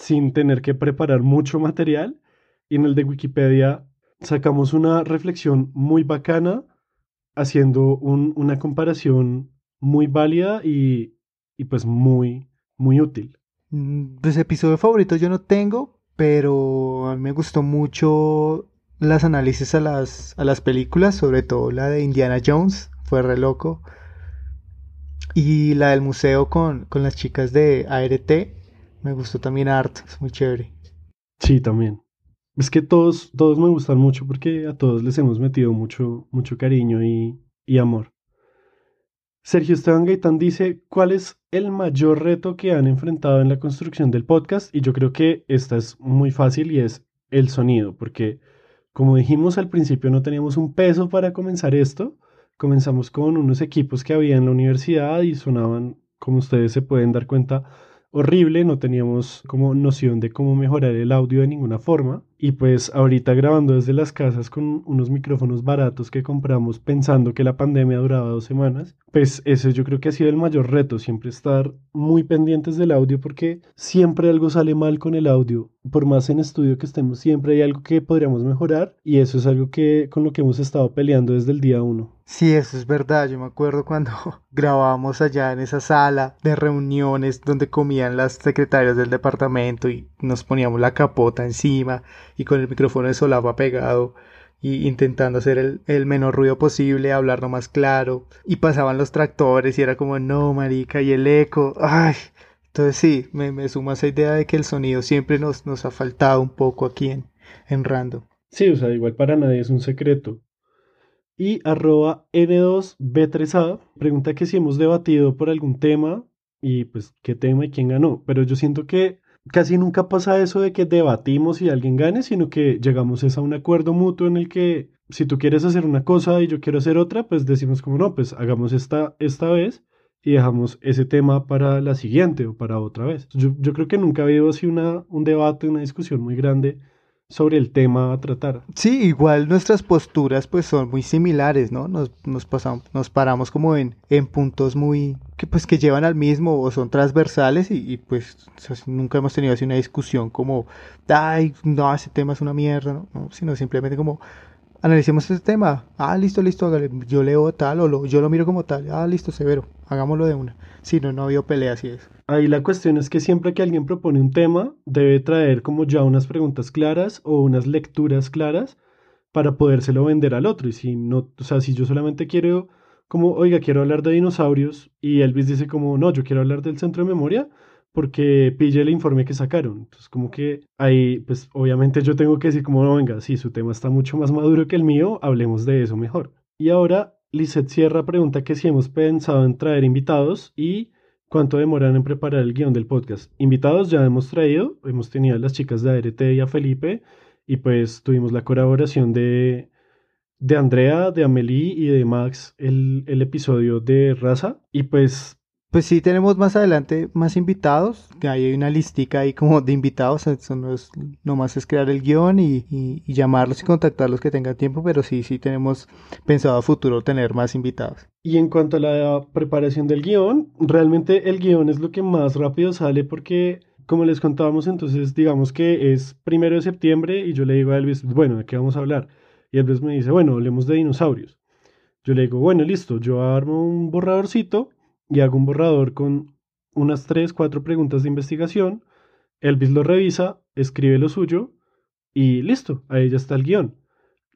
sin tener que preparar mucho material y en el de Wikipedia sacamos una reflexión muy bacana haciendo un- una comparación muy válida y, y pues muy, muy útil. Mm, Pues episodio favorito yo no tengo, pero a mí me gustó mucho las análisis a las, a las películas, sobre todo la de Indiana Jones, fue re loco. Y la del museo con, con las chicas de ART, me gustó también Art, es muy chévere. Sí, también. Es que todos, todos me gustan mucho porque a todos les hemos metido mucho, mucho cariño y, y amor. Sergio Esteban Gaitán dice, ¿cuál es el mayor reto que han enfrentado en la construcción del podcast? Y yo creo que esta es muy fácil y es el sonido, porque como dijimos al principio no teníamos un peso para comenzar esto. Comenzamos con unos equipos que había en la universidad y sonaban, como ustedes se pueden dar cuenta, horrible, no teníamos como noción de cómo mejorar el audio de ninguna forma. Y pues ahorita grabando desde las casas con unos micrófonos baratos que compramos pensando que la pandemia duraba dos semanas, pues eso yo creo que ha sido el mayor reto, siempre estar muy pendientes del audio porque siempre algo sale mal con el audio. Por más en estudio que estemos, siempre hay algo que podríamos mejorar y eso es algo que con lo que hemos estado peleando desde el día uno. Sí, eso es verdad. Yo me acuerdo cuando grabábamos allá en esa sala de reuniones donde comían las secretarias del departamento y nos poníamos la capota encima y con el micrófono de solapa pegado y intentando hacer el, el, menor ruido posible, hablar lo más claro y pasaban los tractores y era como no marica y el eco, ay, entonces sí, me, me suma esa idea de que el sonido siempre nos, nos ha faltado un poco aquí en, en Random. Sí, o sea, igual para nadie es un secreto. Y arroba N2B3A pregunta que si hemos debatido por algún tema y pues qué tema y quién ganó, pero yo siento que casi nunca pasa eso de que debatimos y alguien gane, sino que llegamos a un acuerdo mutuo en el que si tú quieres hacer una cosa y yo quiero hacer otra, pues decimos como no, pues hagamos esta esta vez y dejamos ese tema para la siguiente o para otra vez. Yo, creo que nunca ha habido así una, un debate, una discusión muy grande sobre el tema a tratar. Sí, igual nuestras posturas pues son muy similares, ¿no? Nos, nos, pasamos, nos paramos como en, en puntos muy que pues que llevan al mismo o son transversales y, pues nunca hemos tenido así una discusión como, ay, no, ese tema es una mierda, no sino simplemente como, analicemos este tema, ah, listo, listo, hágale. yo leo tal o lo, yo lo miro como tal, ah, listo, severo, hagámoslo de una. Si no, no habido pelea, así es. Ahí la cuestión es que siempre que alguien propone un tema, debe traer como ya unas preguntas claras o unas lecturas claras para podérselo vender al otro. Y si no, o sea, si yo solamente quiero, como, oiga, quiero hablar de dinosaurios, y Elvis dice como, no, yo quiero hablar del centro de memoria, porque pille el informe que sacaron. Entonces, como que ahí, pues obviamente yo tengo que decir como, no, venga, si su tema está mucho más maduro que el mío, hablemos de eso mejor. Y ahora, Lizeth Sierra pregunta que si hemos pensado en traer invitados y cuánto demoran en preparar el guion del podcast. Invitados ya hemos traído, hemos tenido a las chicas de ART y a Felipe, y pues tuvimos la colaboración de, de Andrea, de Amelie y de Max el, el episodio de Raza, y pues pues sí, tenemos más adelante más invitados, que hay una listica ahí como de invitados, eso no es, nomás es crear el guion y, y, y, llamarlos y contactarlos que tengan tiempo, pero sí, sí tenemos pensado a futuro tener más invitados. Y en cuanto a la preparación del guion, realmente el guion es lo que más rápido sale porque, como les contábamos, entonces digamos que es primero de septiembre y yo le digo a Elvis, bueno, ¿de qué vamos a hablar? Y Elvis me dice, bueno, hablemos de dinosaurios. Yo le digo, bueno, listo, yo armo un borradorcito y hago un borrador con unas 3, 4 preguntas de investigación. Elvis lo revisa, escribe lo suyo y listo, ahí ya está el guion.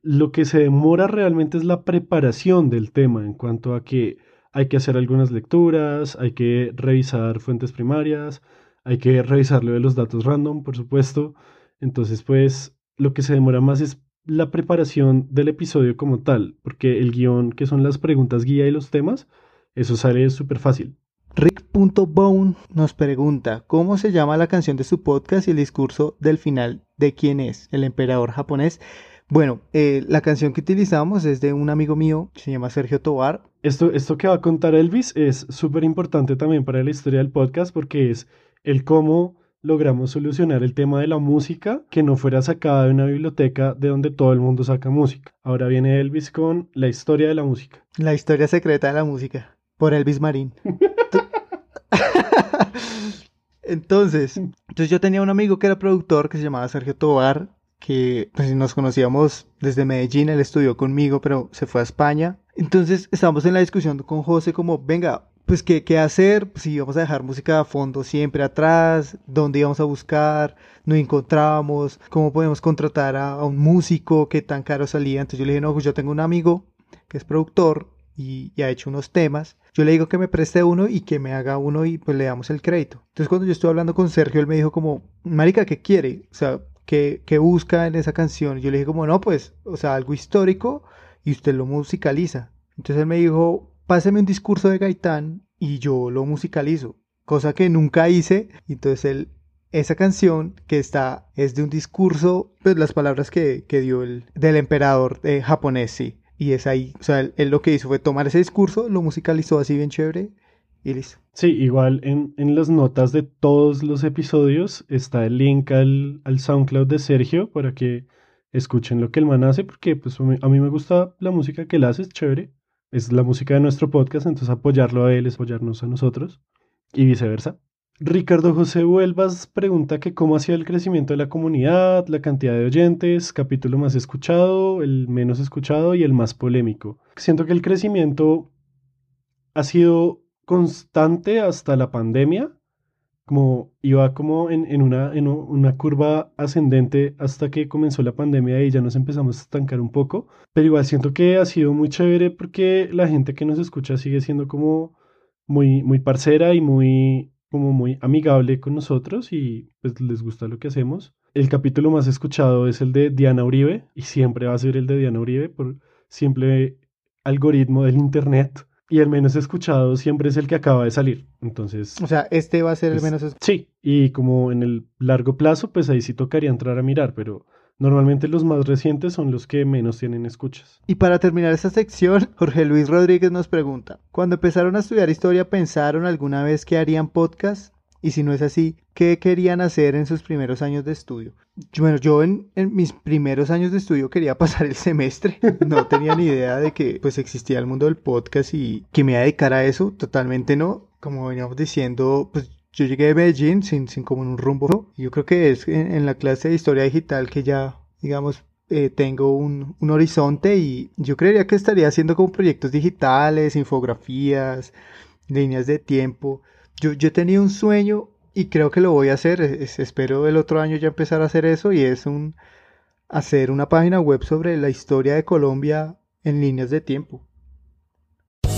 Lo que se demora realmente es la preparación del tema en cuanto a que hay que hacer algunas lecturas, hay que revisar fuentes primarias, hay que revisar lo de los datos random, por supuesto. Entonces, pues, lo que se demora más es la preparación del episodio como tal, porque el guion, que son las preguntas guía y los temas, eso sale súper fácil. Rick.bone nos pregunta cómo se llama la canción de su podcast y el discurso del final de quién es, el emperador japonés. Bueno, eh, la canción que utilizamos es de un amigo mío, se llama Sergio Tobar. Esto, esto que va a contar Elvis es súper importante también para la historia del podcast porque es el cómo logramos solucionar el tema de la música que no fuera sacada de una biblioteca de donde todo el mundo saca música. Ahora viene Elvis con la historia de la música. La historia secreta de la música por Elvis Marín. entonces, entonces yo tenía un amigo que era productor que se llamaba Sergio Tobar, que pues, nos conocíamos desde Medellín, él estudió conmigo, pero se fue a España. Entonces estábamos en la discusión con José como, venga, pues qué, qué hacer, si íbamos a dejar música a fondo siempre atrás, dónde íbamos a buscar, no encontrábamos, cómo podemos contratar a, a un músico, qué tan caro salía. Entonces yo le dije, no, pues yo tengo un amigo que es productor y, y ha hecho unos temas. Yo le digo que me preste uno y que me haga uno y pues le damos el crédito. Entonces cuando yo estuve hablando con Sergio, él me dijo como, Marica, ¿qué quiere? O sea, ¿qué, qué busca en esa canción? Yo le dije como, no, pues, o sea, algo histórico y usted lo musicaliza. Entonces él me dijo, páseme un discurso de Gaitán y yo lo musicalizo, cosa que nunca hice. Entonces él, esa canción que está, es de un discurso, pues las palabras que, que dio el del emperador eh, japonés, sí. Y es ahí, o sea, él, lo que hizo fue tomar ese discurso, lo musicalizó así bien chévere y listo. Sí, igual en, en las notas de todos los episodios está el link al, al SoundCloud de Sergio para que escuchen lo que el man hace, porque pues a mí, a mí me gusta la música que él hace, es chévere. Es la música de nuestro podcast, entonces apoyarlo a él es apoyarnos a nosotros y viceversa. Ricardo José Huelvas pregunta que cómo ha sido el crecimiento de la comunidad, la cantidad de oyentes, capítulo más escuchado, el menos escuchado y el más polémico. Siento que el crecimiento ha sido constante hasta la pandemia, como iba como en, en una, en una curva ascendente hasta que comenzó la pandemia y ya nos empezamos a estancar un poco, pero igual siento que ha sido muy chévere porque la gente que nos escucha sigue siendo como muy, muy parcera y muy, como muy amigable con nosotros y pues les gusta lo que hacemos. El capítulo más escuchado es el de Diana Uribe y siempre va a ser el de Diana Uribe por simple algoritmo del internet. Y el menos escuchado siempre es el que acaba de salir. Entonces, O sea, este va a ser el pues, menos... es- sí, y como en el largo plazo, pues ahí sí tocaría entrar a mirar, pero normalmente los más recientes son los que menos tienen escuchas. Y para terminar esta sección, Jorge Luis Rodríguez nos pregunta, cuando empezaron a estudiar historia, ¿pensaron alguna vez que harían podcast? Y si no es así, ¿qué querían hacer en sus primeros años de estudio? Bueno, yo en, en mis primeros años de estudio quería pasar el semestre. No tenía ni idea de que pues existía el mundo del podcast y que me iba a dedicar a eso. Totalmente no. Como veníamos diciendo, pues yo llegué de Beijing sin, como un rumbo. Yo creo que es en, la clase de historia digital que ya, digamos, eh, tengo un, un horizonte y yo creería que estaría haciendo como proyectos digitales, infografías, líneas de tiempo. Yo, yo tenido un sueño y creo que lo voy a hacer. es- espero el otro año ya empezar a hacer eso y es un hacer una página web sobre la historia de Colombia en líneas de tiempo.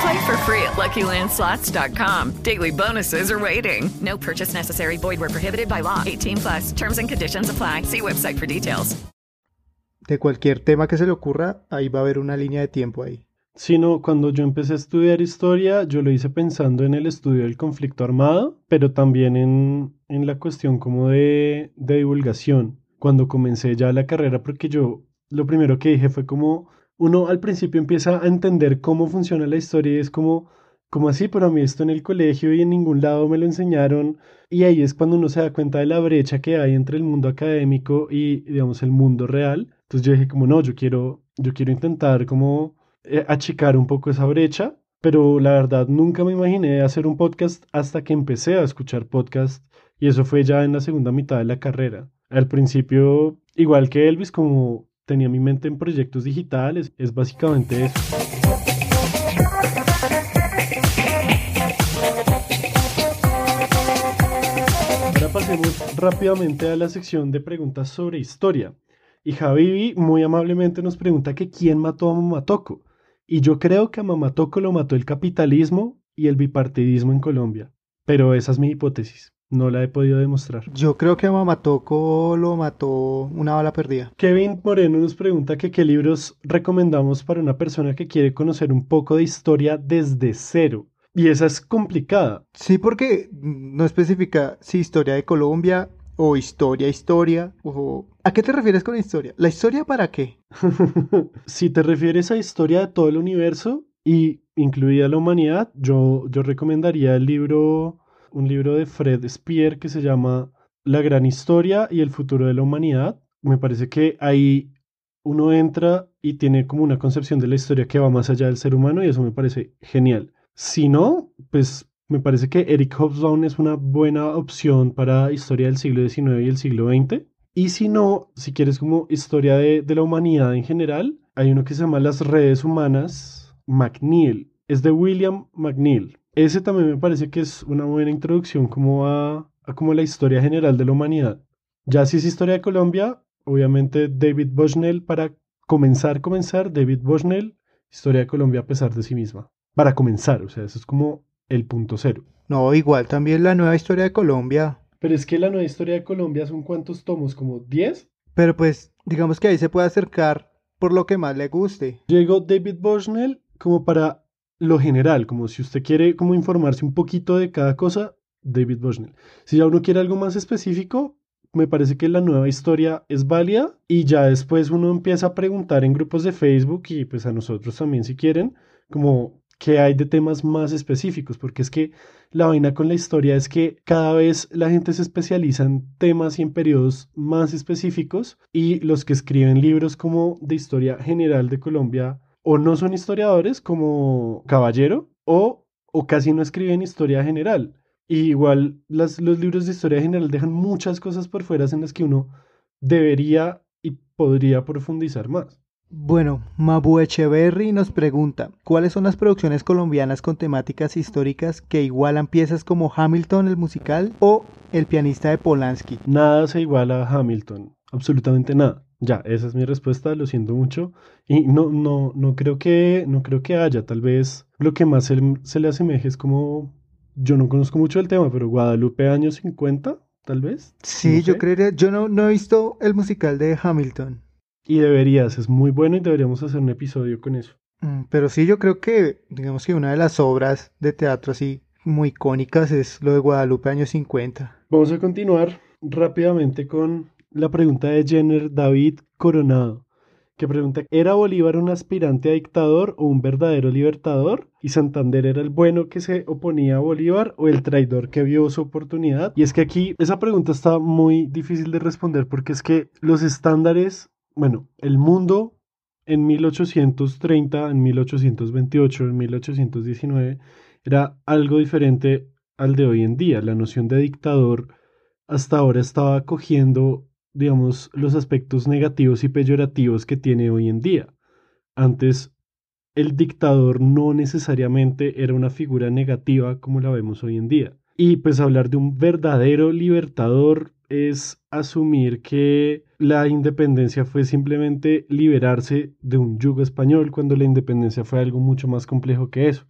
Play for free at LuckyLandSlots.com. Daily bonuses are waiting. No purchase necessary. Void where prohibited by law. 18 plus. Terms and conditions apply. See website for details. De cualquier tema que se le ocurra, ahí va a haber una línea de tiempo ahí. Sino cuando yo empecé a estudiar historia, yo lo hice pensando en el estudio del conflicto armado, pero también en, en la cuestión como de, de divulgación. Cuando comencé ya la carrera, porque yo lo primero que dije fue como, uno al principio empieza a entender cómo funciona la historia y es como, como así, pero a mí esto en el colegio y en ningún lado me lo enseñaron. Y ahí es cuando uno se da cuenta de la brecha que hay entre el mundo académico y, digamos, el mundo real. Entonces yo dije como, no, yo quiero, yo quiero intentar como eh, achicar un poco esa brecha, pero la verdad nunca me imaginé hacer un podcast hasta que empecé a escuchar podcast y eso fue ya en la segunda mitad de la carrera. Al principio, igual que Elvis, como tenía mi mente en proyectos digitales, es básicamente eso. Ahora pasemos rápidamente a la sección de preguntas sobre historia. Y Javivi muy amablemente nos pregunta que quién mató a Mamatoco. Y yo creo que a Mamatoco lo mató el capitalismo y el bipartidismo en Colombia. Pero esa es mi hipótesis. No la he podido demostrar. Yo creo que a Mamatoco lo mató una bala perdida. Kevin Moreno nos pregunta que qué libros recomendamos para una persona que quiere conocer un poco de historia desde cero. Y esa es complicada. Sí, porque no especifica si historia de Colombia o historia, historia, o... ¿A qué te refieres con historia? ¿La historia para qué? si te refieres a historia de todo el universo y incluida la humanidad, yo, yo recomendaría el libro, un libro de Fred Speer que se llama La gran historia y el futuro de la humanidad. Me parece que ahí uno entra y tiene como una concepción de la historia que va más allá del ser humano y eso me parece genial. Si no, pues me parece que Eric Hobsbawm es una buena opción para historia del siglo XIX y el siglo XX. Y si no, si quieres como historia de, de la humanidad en general, hay uno que se llama Las redes humanas, McNeil. Es de William McNeil. Ese también me parece que es una buena introducción como a, a como la historia general de la humanidad. Ya si es historia de Colombia, obviamente David Bushnell para comenzar, comenzar, David Bushnell, historia de Colombia a pesar de sí misma. Para comenzar, o sea, eso es como el punto cero. No, igual también la nueva historia de Colombia. Pero es que la nueva historia de Colombia son cuántos tomos, como 10. Pero pues, digamos que ahí se puede acercar por lo que más le guste. Llegó David Bushnell como para lo general, como si usted quiere como informarse un poquito de cada cosa, David Bushnell. Si ya uno quiere algo más específico, me parece que la nueva historia es válida y ya después uno empieza a preguntar en grupos de Facebook y pues a nosotros también si quieren, como que hay de temas más específicos, porque es que la vaina con la historia es que cada vez la gente se especializa en temas y en periodos más específicos y los que escriben libros como de historia general de Colombia o no son historiadores como Caballero o, o casi no escriben historia general. Y igual las, los libros de historia general dejan muchas cosas por fuera en las que uno debería y podría profundizar más. Bueno, Mabu Echeverry nos pregunta, ¿cuáles son las producciones colombianas con temáticas históricas que igualan piezas como Hamilton el musical o El pianista de Polanski? Nada se iguala a Hamilton, absolutamente nada. Ya, esa es mi respuesta, lo siento mucho. Y no, no, no creo que, no creo que haya, tal vez lo que más se, se le asemeje es como, yo no conozco mucho el tema, pero Guadalupe años 50, tal vez. Sí, No yo creería, yo no, no he visto el musical de Hamilton. Y deberías, es muy bueno y deberíamos hacer un episodio con eso. Mm, Pero sí, yo creo que, digamos que una de las obras de teatro así muy icónicas es lo de Guadalupe años 50. Vamos a continuar rápidamente con la pregunta de Jenner David Coronado, que pregunta, ¿era Bolívar un aspirante a dictador o un verdadero libertador? ¿Y Santander era el bueno que se oponía a Bolívar o el traidor que vio su oportunidad? Y es que aquí esa pregunta está muy difícil de responder porque es que los estándares, bueno, el mundo en 1830, en 1828, en 1819 era algo diferente al de hoy en día. La noción de dictador hasta ahora estaba cogiendo, digamos, los aspectos negativos y peyorativos que tiene hoy en día. Antes, el dictador no necesariamente era una figura negativa como la vemos hoy en día. Y pues hablar de un verdadero libertador es asumir que la independencia fue simplemente liberarse de un yugo español cuando la independencia fue algo mucho más complejo que eso.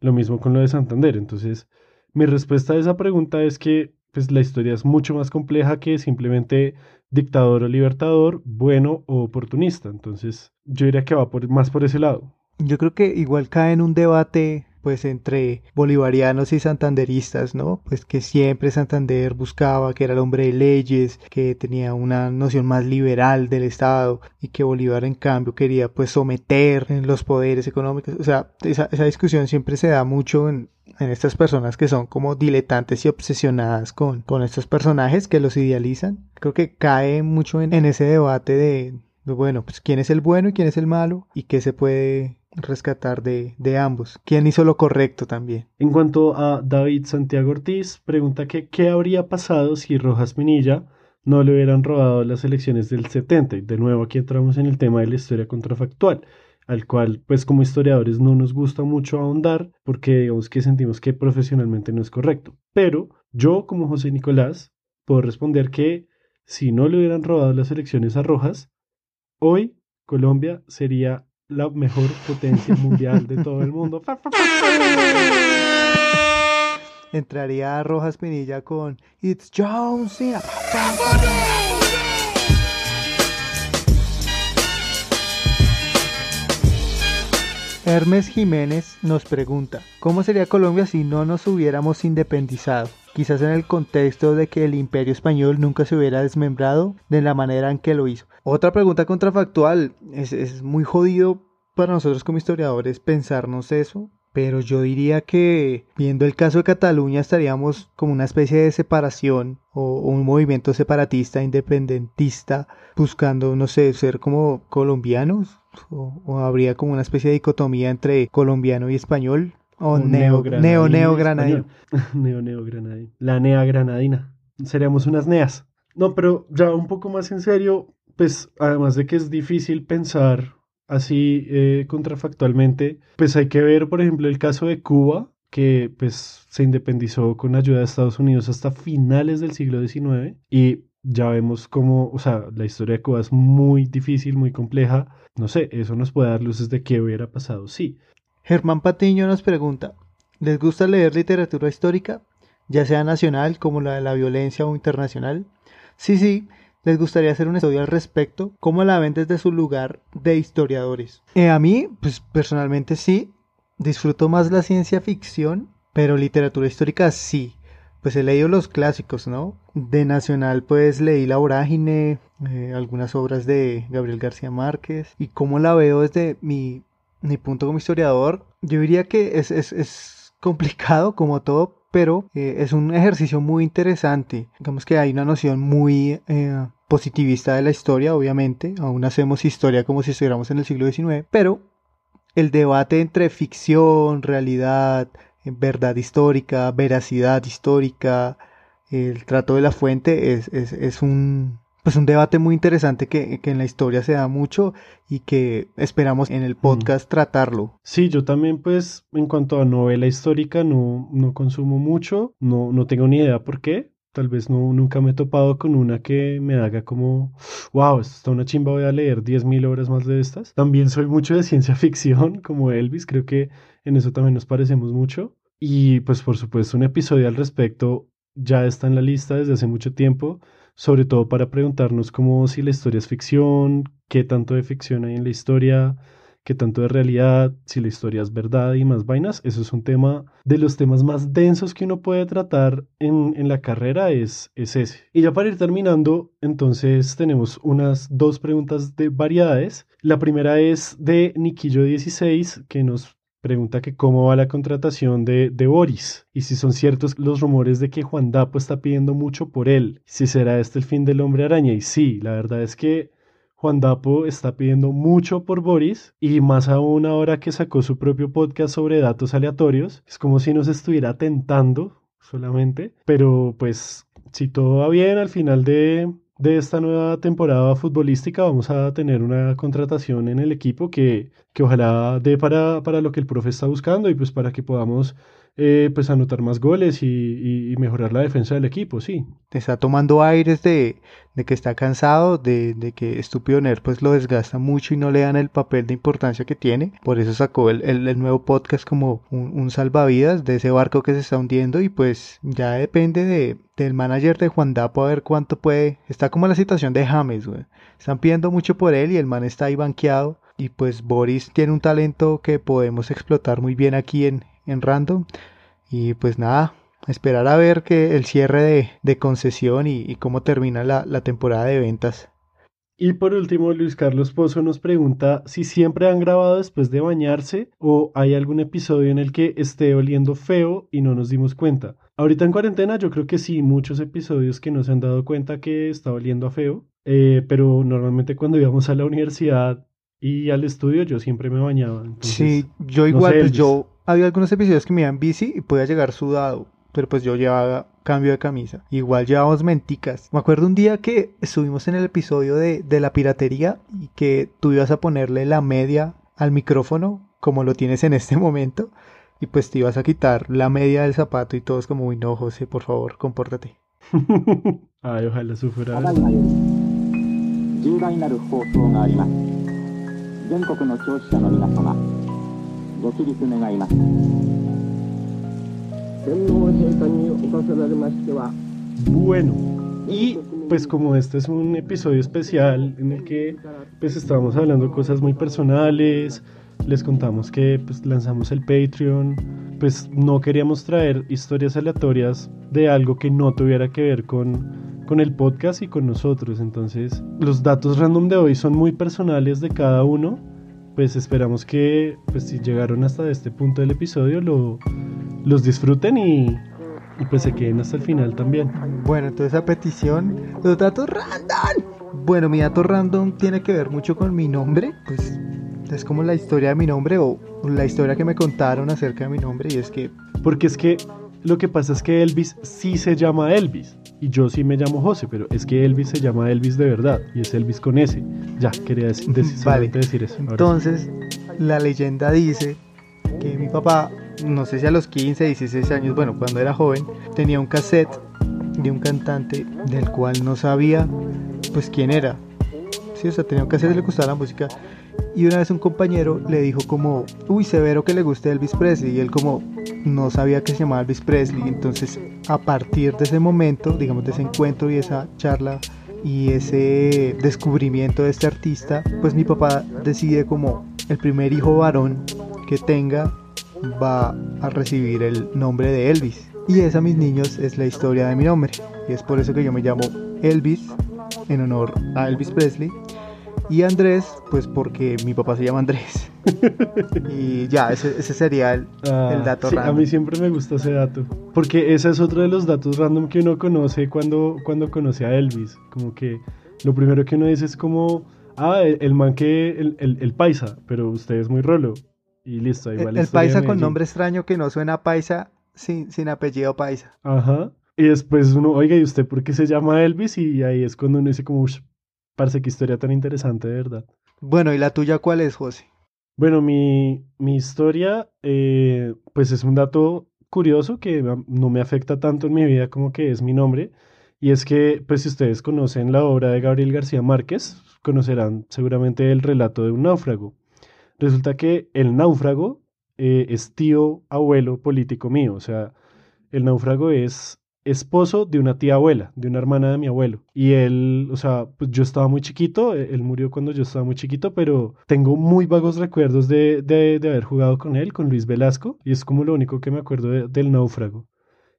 Lo mismo con lo de Santander. Entonces, mi respuesta a esa pregunta es que pues la historia es mucho más compleja que simplemente dictador o libertador, bueno o oportunista. Entonces, yo diría que va por, más por ese lado. Yo creo que igual cae en un debate pues entre bolivarianos y santanderistas, ¿no? Pues que siempre Santander buscaba que era el hombre de leyes, que tenía una noción más liberal del Estado y que Bolívar en cambio quería pues someter en los poderes económicos. O sea, esa, esa discusión siempre se da mucho en, estas personas que son como diletantes y obsesionadas con, estos personajes que los idealizan. Creo que cae mucho en, en ese debate de, de, bueno, pues quién es el bueno y quién es el malo y qué se puede rescatar de, de ambos. ¿Quién hizo lo correcto también? En cuanto a David Santiago Ortiz, pregunta que qué habría pasado si Rojas Pinilla no le hubieran robado las elecciones del 70. Y de nuevo aquí entramos en el tema de la historia contrafactual, al cual pues como historiadores no nos gusta mucho ahondar porque digamos que sentimos que profesionalmente no es correcto. Pero yo como José Nicolás puedo responder que si no le hubieran robado las elecciones a Rojas, hoy Colombia sería la mejor potencia mundial de todo el mundo. entraría Rojas Pinilla con It's John Cena. Hermes Jiménez nos pregunta, ¿cómo sería Colombia si no nos hubiéramos independizado? Quizás en el contexto de que el imperio español nunca se hubiera desmembrado de la manera en que lo hizo. Otra pregunta contrafactual, es, muy jodido para nosotros como historiadores pensarnos eso, pero yo diría que viendo el caso de Cataluña estaríamos como una especie de separación o, un movimiento separatista, independentista, buscando, no sé, ser como colombianos o, habría como una especie de dicotomía entre colombiano y español o, neo, neo, neo granadino. neo, neo granadino. La nea granadina. Seríamos unas neas. No, pero ya un poco más en serio, pues además de que es difícil pensar así eh, contrafactualmente, pues hay que ver, por ejemplo, el caso de Cuba, que pues se independizó con ayuda de Estados Unidos hasta finales del siglo XIX y ya vemos cómo, o sea, la historia de Cuba es muy difícil, muy compleja. No sé, eso nos puede dar luces de qué hubiera pasado, sí. Germán Patiño nos pregunta, ¿les gusta leer literatura histórica, ya sea nacional como la de la violencia o internacional? Sí, sí, les gustaría hacer un estudio al respecto, ¿cómo la ven desde su lugar de historiadores? Eh, a mí, pues personalmente sí, disfruto más la ciencia ficción, pero literatura histórica sí. Pues he leído los clásicos, ¿no? De Nacional, pues leí La Vorágine, eh, algunas obras de Gabriel García Márquez. Y cómo la veo desde mi, mi punto como historiador, yo diría que es, es, es complicado como todo, pero eh, es un ejercicio muy interesante. Digamos que hay una noción muy eh, positivista de la historia, obviamente. Aún hacemos historia como si estuviéramos en el siglo XIX, pero el debate entre ficción, realidad, verdad histórica, veracidad histórica, el trato de la fuente es, es, es un, pues un debate muy interesante que, que, en la historia se da mucho y que esperamos en el podcast tratarlo. Sí, yo también pues en cuanto a novela histórica no, no consumo mucho, no, no tengo ni idea por qué. Tal vez no, nunca me he topado con una que me haga como, wow, esto está una chimba, voy a leer 10.000 obras más de estas. También soy mucho de ciencia ficción, como Elvis, creo que en eso también nos parecemos mucho. Y pues por supuesto un episodio al respecto ya está en la lista desde hace mucho tiempo sobre todo para preguntarnos como si la historia es ficción, qué tanto de ficción hay en la historia, qué tanto de realidad, si la historia es verdad y más vainas. Eso es un tema de los temas más densos que uno puede tratar en, en la carrera, es, es ese. Y ya para ir terminando, entonces tenemos unas dos preguntas de variedades. La primera es de Niquillo16, que nos Pregunta que cómo va la contratación de, Boris y si son ciertos los rumores de que Juan Dapo está pidiendo mucho por él, si será este el fin del hombre araña. Y sí, la verdad es que Juan Dapo está pidiendo mucho por Boris y más aún ahora que sacó su propio podcast sobre datos aleatorios, es como si nos estuviera tentando solamente, pero pues si todo va bien al final de, de esta nueva temporada futbolística vamos a tener una contratación en el equipo que, que ojalá dé para, para, lo que el profe está buscando y pues para que podamos eh, pues anotar más goles y, mejorar la defensa del equipo, sí. Está tomando aires de, de que está cansado, de, de que Estúpido Nerd pues lo desgasta mucho y no le dan el papel de importancia que tiene. Por eso sacó el, el, nuevo podcast como un, salvavidas de ese barco que se está hundiendo y pues ya depende de, del manager de Juan Dapo a ver cuánto puede. Está como la situación de James, güey. Están pidiendo mucho por él y el man está ahí banqueado. Y pues Boris tiene un talento que podemos explotar muy bien aquí en, en Random. Y pues nada, esperar a ver que el cierre de, de concesión y, cómo termina la, la temporada de ventas. Y por último, Luis Carlos Pozo nos pregunta si siempre han grabado después de bañarse o hay algún episodio en el que esté oliendo feo y no nos dimos cuenta. Ahorita en cuarentena yo creo que sí, muchos episodios que no se han dado cuenta que está oliendo a feo, eh, pero normalmente cuando íbamos a la universidad y al estudio yo siempre me bañaba. sí, yo igual, pues yo había algunos episodios que me iban bici y podía llegar sudado, pero pues yo llevaba cambio de camisa. Igual llevábamos menticas. Me acuerdo un día que estuvimos en el episodio de, de la piratería y que tú ibas a ponerle la media al micrófono, como lo tienes en este momento, y pues te ibas a quitar la media del zapato y todos como, uy no, José, por favor, compórtate. Ay, ojalá sufra. ご起立願います Bueno, y pues como este es un episodio especial en el que pues estábamos hablando cosas muy personales, les contamos que pues lanzamos el Patreon, pues no queríamos traer historias aleatorias de algo que no tuviera que ver con, con el podcast y con nosotros. Entonces los datos random de hoy son muy personales de cada uno. Pues esperamos que pues si llegaron hasta este punto del episodio lo, los disfruten y, y pues se queden hasta el final también. Bueno, entonces a petición, los datos random. Bueno, mi dato random tiene que ver mucho con mi nombre, pues es como la historia de mi nombre o la historia que me contaron acerca de mi nombre y es que... Porque es que lo que pasa es que Elvis sí se llama Elvis y yo sí me llamo José, pero es que Elvis se llama Elvis de verdad y es Elvis con S. Ya, quería decir, vale. decir eso. Entonces, la leyenda dice que mi papá, no sé si a los 15, 16 años, bueno, cuando era joven, tenía un cassette de un cantante del cual no sabía pues quién era. Sí, o sea, tenía un cassette, le gustaba la música y una vez un compañero le dijo como, uy, severo que le guste Elvis Presley. Y él como no sabía que se llamaba Elvis Presley. Entonces, a partir de ese momento, digamos, de ese encuentro y esa charla y ese descubrimiento de este artista, pues mi papá decide como el primer hijo varón que tenga va a recibir el nombre de Elvis. Y esa, mis niños, es la historia de mi nombre. Y es por eso que yo me llamo Elvis, en honor a Elvis Presley. Y Andrés, pues porque mi papá se llama Andrés. y ya, ese, sería el, ah, dato sí, random. A mí siempre me gusta ese dato. Porque ese es otro de los datos random que uno conoce cuando, cuando conoce a Elvis. Como que lo primero que uno dice es como, ah, el, man que, el, el, paisa, pero usted es muy rolo. Y listo, igual. El, el paisa con nombre extraño que no suena paisa sin, sin apellido paisa. Ajá. Y después uno, oiga, ¿y usted por qué se llama Elvis? Y ahí es cuando uno dice como, Parece que historia tan interesante, de verdad. Bueno, ¿y la tuya cuál es, José? Bueno, mi, mi historia, eh, pues es un dato curioso que no me afecta tanto en mi vida como que es mi nombre. Y es que, pues si ustedes conocen la obra de Gabriel García Márquez, conocerán seguramente el relato de un náufrago. Resulta que el náufrago eh, es tío, abuelo político mío. O sea, el náufrago es esposo de una tía abuela, de una hermana de mi abuelo. Y él, o sea, pues yo estaba muy chiquito, e-, él murió cuando yo estaba muy chiquito, pero tengo muy vagos recuerdos de, de, haber jugado con él, con Luis Velasco, y es como lo único que me acuerdo del náufrago.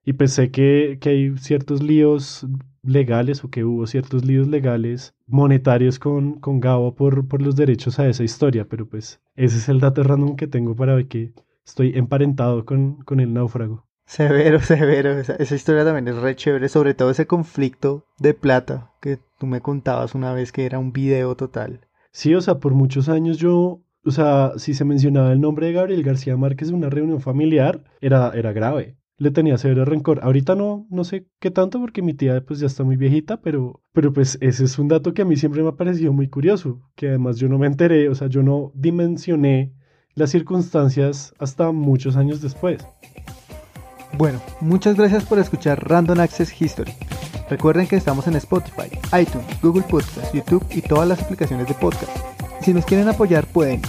Y pensé que, que hay ciertos líos legales o que hubo ciertos líos legales monetarios con, con Gabo por, por los derechos a esa historia, pero pues ese es el dato random que tengo para ver que estoy emparentado con, con el náufrago. Severo, severo. Esa, historia también es re chévere, sobre todo ese conflicto de plata que tú me contabas una vez que era un video total. Sí, o sea, por muchos años yo, o sea, si se mencionaba el nombre de Gabriel García Márquez en una reunión familiar, era, era grave. Le tenía severo rencor. Ahorita no, no sé qué tanto porque mi tía pues ya está muy viejita, pero, pero pues ese es un dato que a mí siempre me ha parecido muy curioso, que además yo no me enteré, o sea, yo no dimensioné las circunstancias hasta muchos años después. Bueno, muchas gracias por escuchar Random Access History. Recuerden que estamos en Spotify, iTunes, Google Podcasts, YouTube y todas las aplicaciones de podcast. Si nos quieren apoyar pueden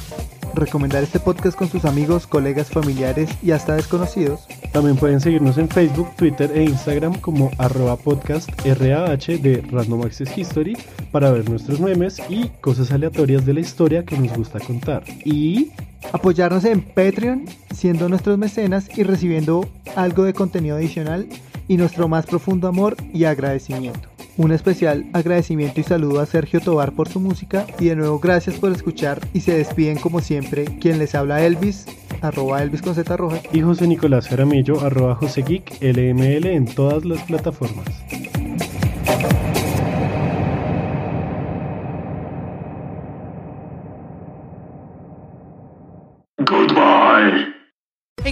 recomendar este podcast con sus amigos, colegas, familiares y hasta desconocidos. También pueden seguirnos en Facebook, Twitter e Instagram como arroba podcast RAH de Random Access History para ver nuestros memes y cosas aleatorias de la historia que nos gusta contar. Y apoyarnos en Patreon siendo nuestros mecenas y recibiendo algo de contenido adicional y nuestro más profundo amor y agradecimiento. Un especial agradecimiento y saludo a Sergio Tobar por su música y de nuevo gracias por escuchar y se despiden como siempre quien les habla Elvis, arroba Elvis con Z roja y José Nicolás Jaramillo, arroba José Geek, LML en todas las plataformas.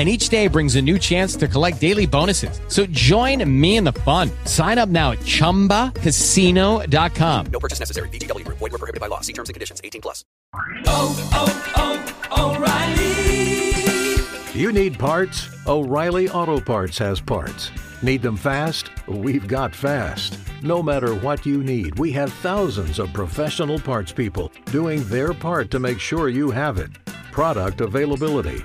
and each day brings a new chance to collect daily bonuses. So join me in the fun. Sign up now at ChumbaCasino.com. No purchase necessary. BGW. Void were prohibited by law. See terms and conditions. 18 plus. Oh, oh, oh, O'Reilly! You need parts? O'Reilly Auto Parts has parts. Need them fast? We've got fast. No matter what you need, we have thousands of professional parts people doing their part to make sure you have it. Product availability.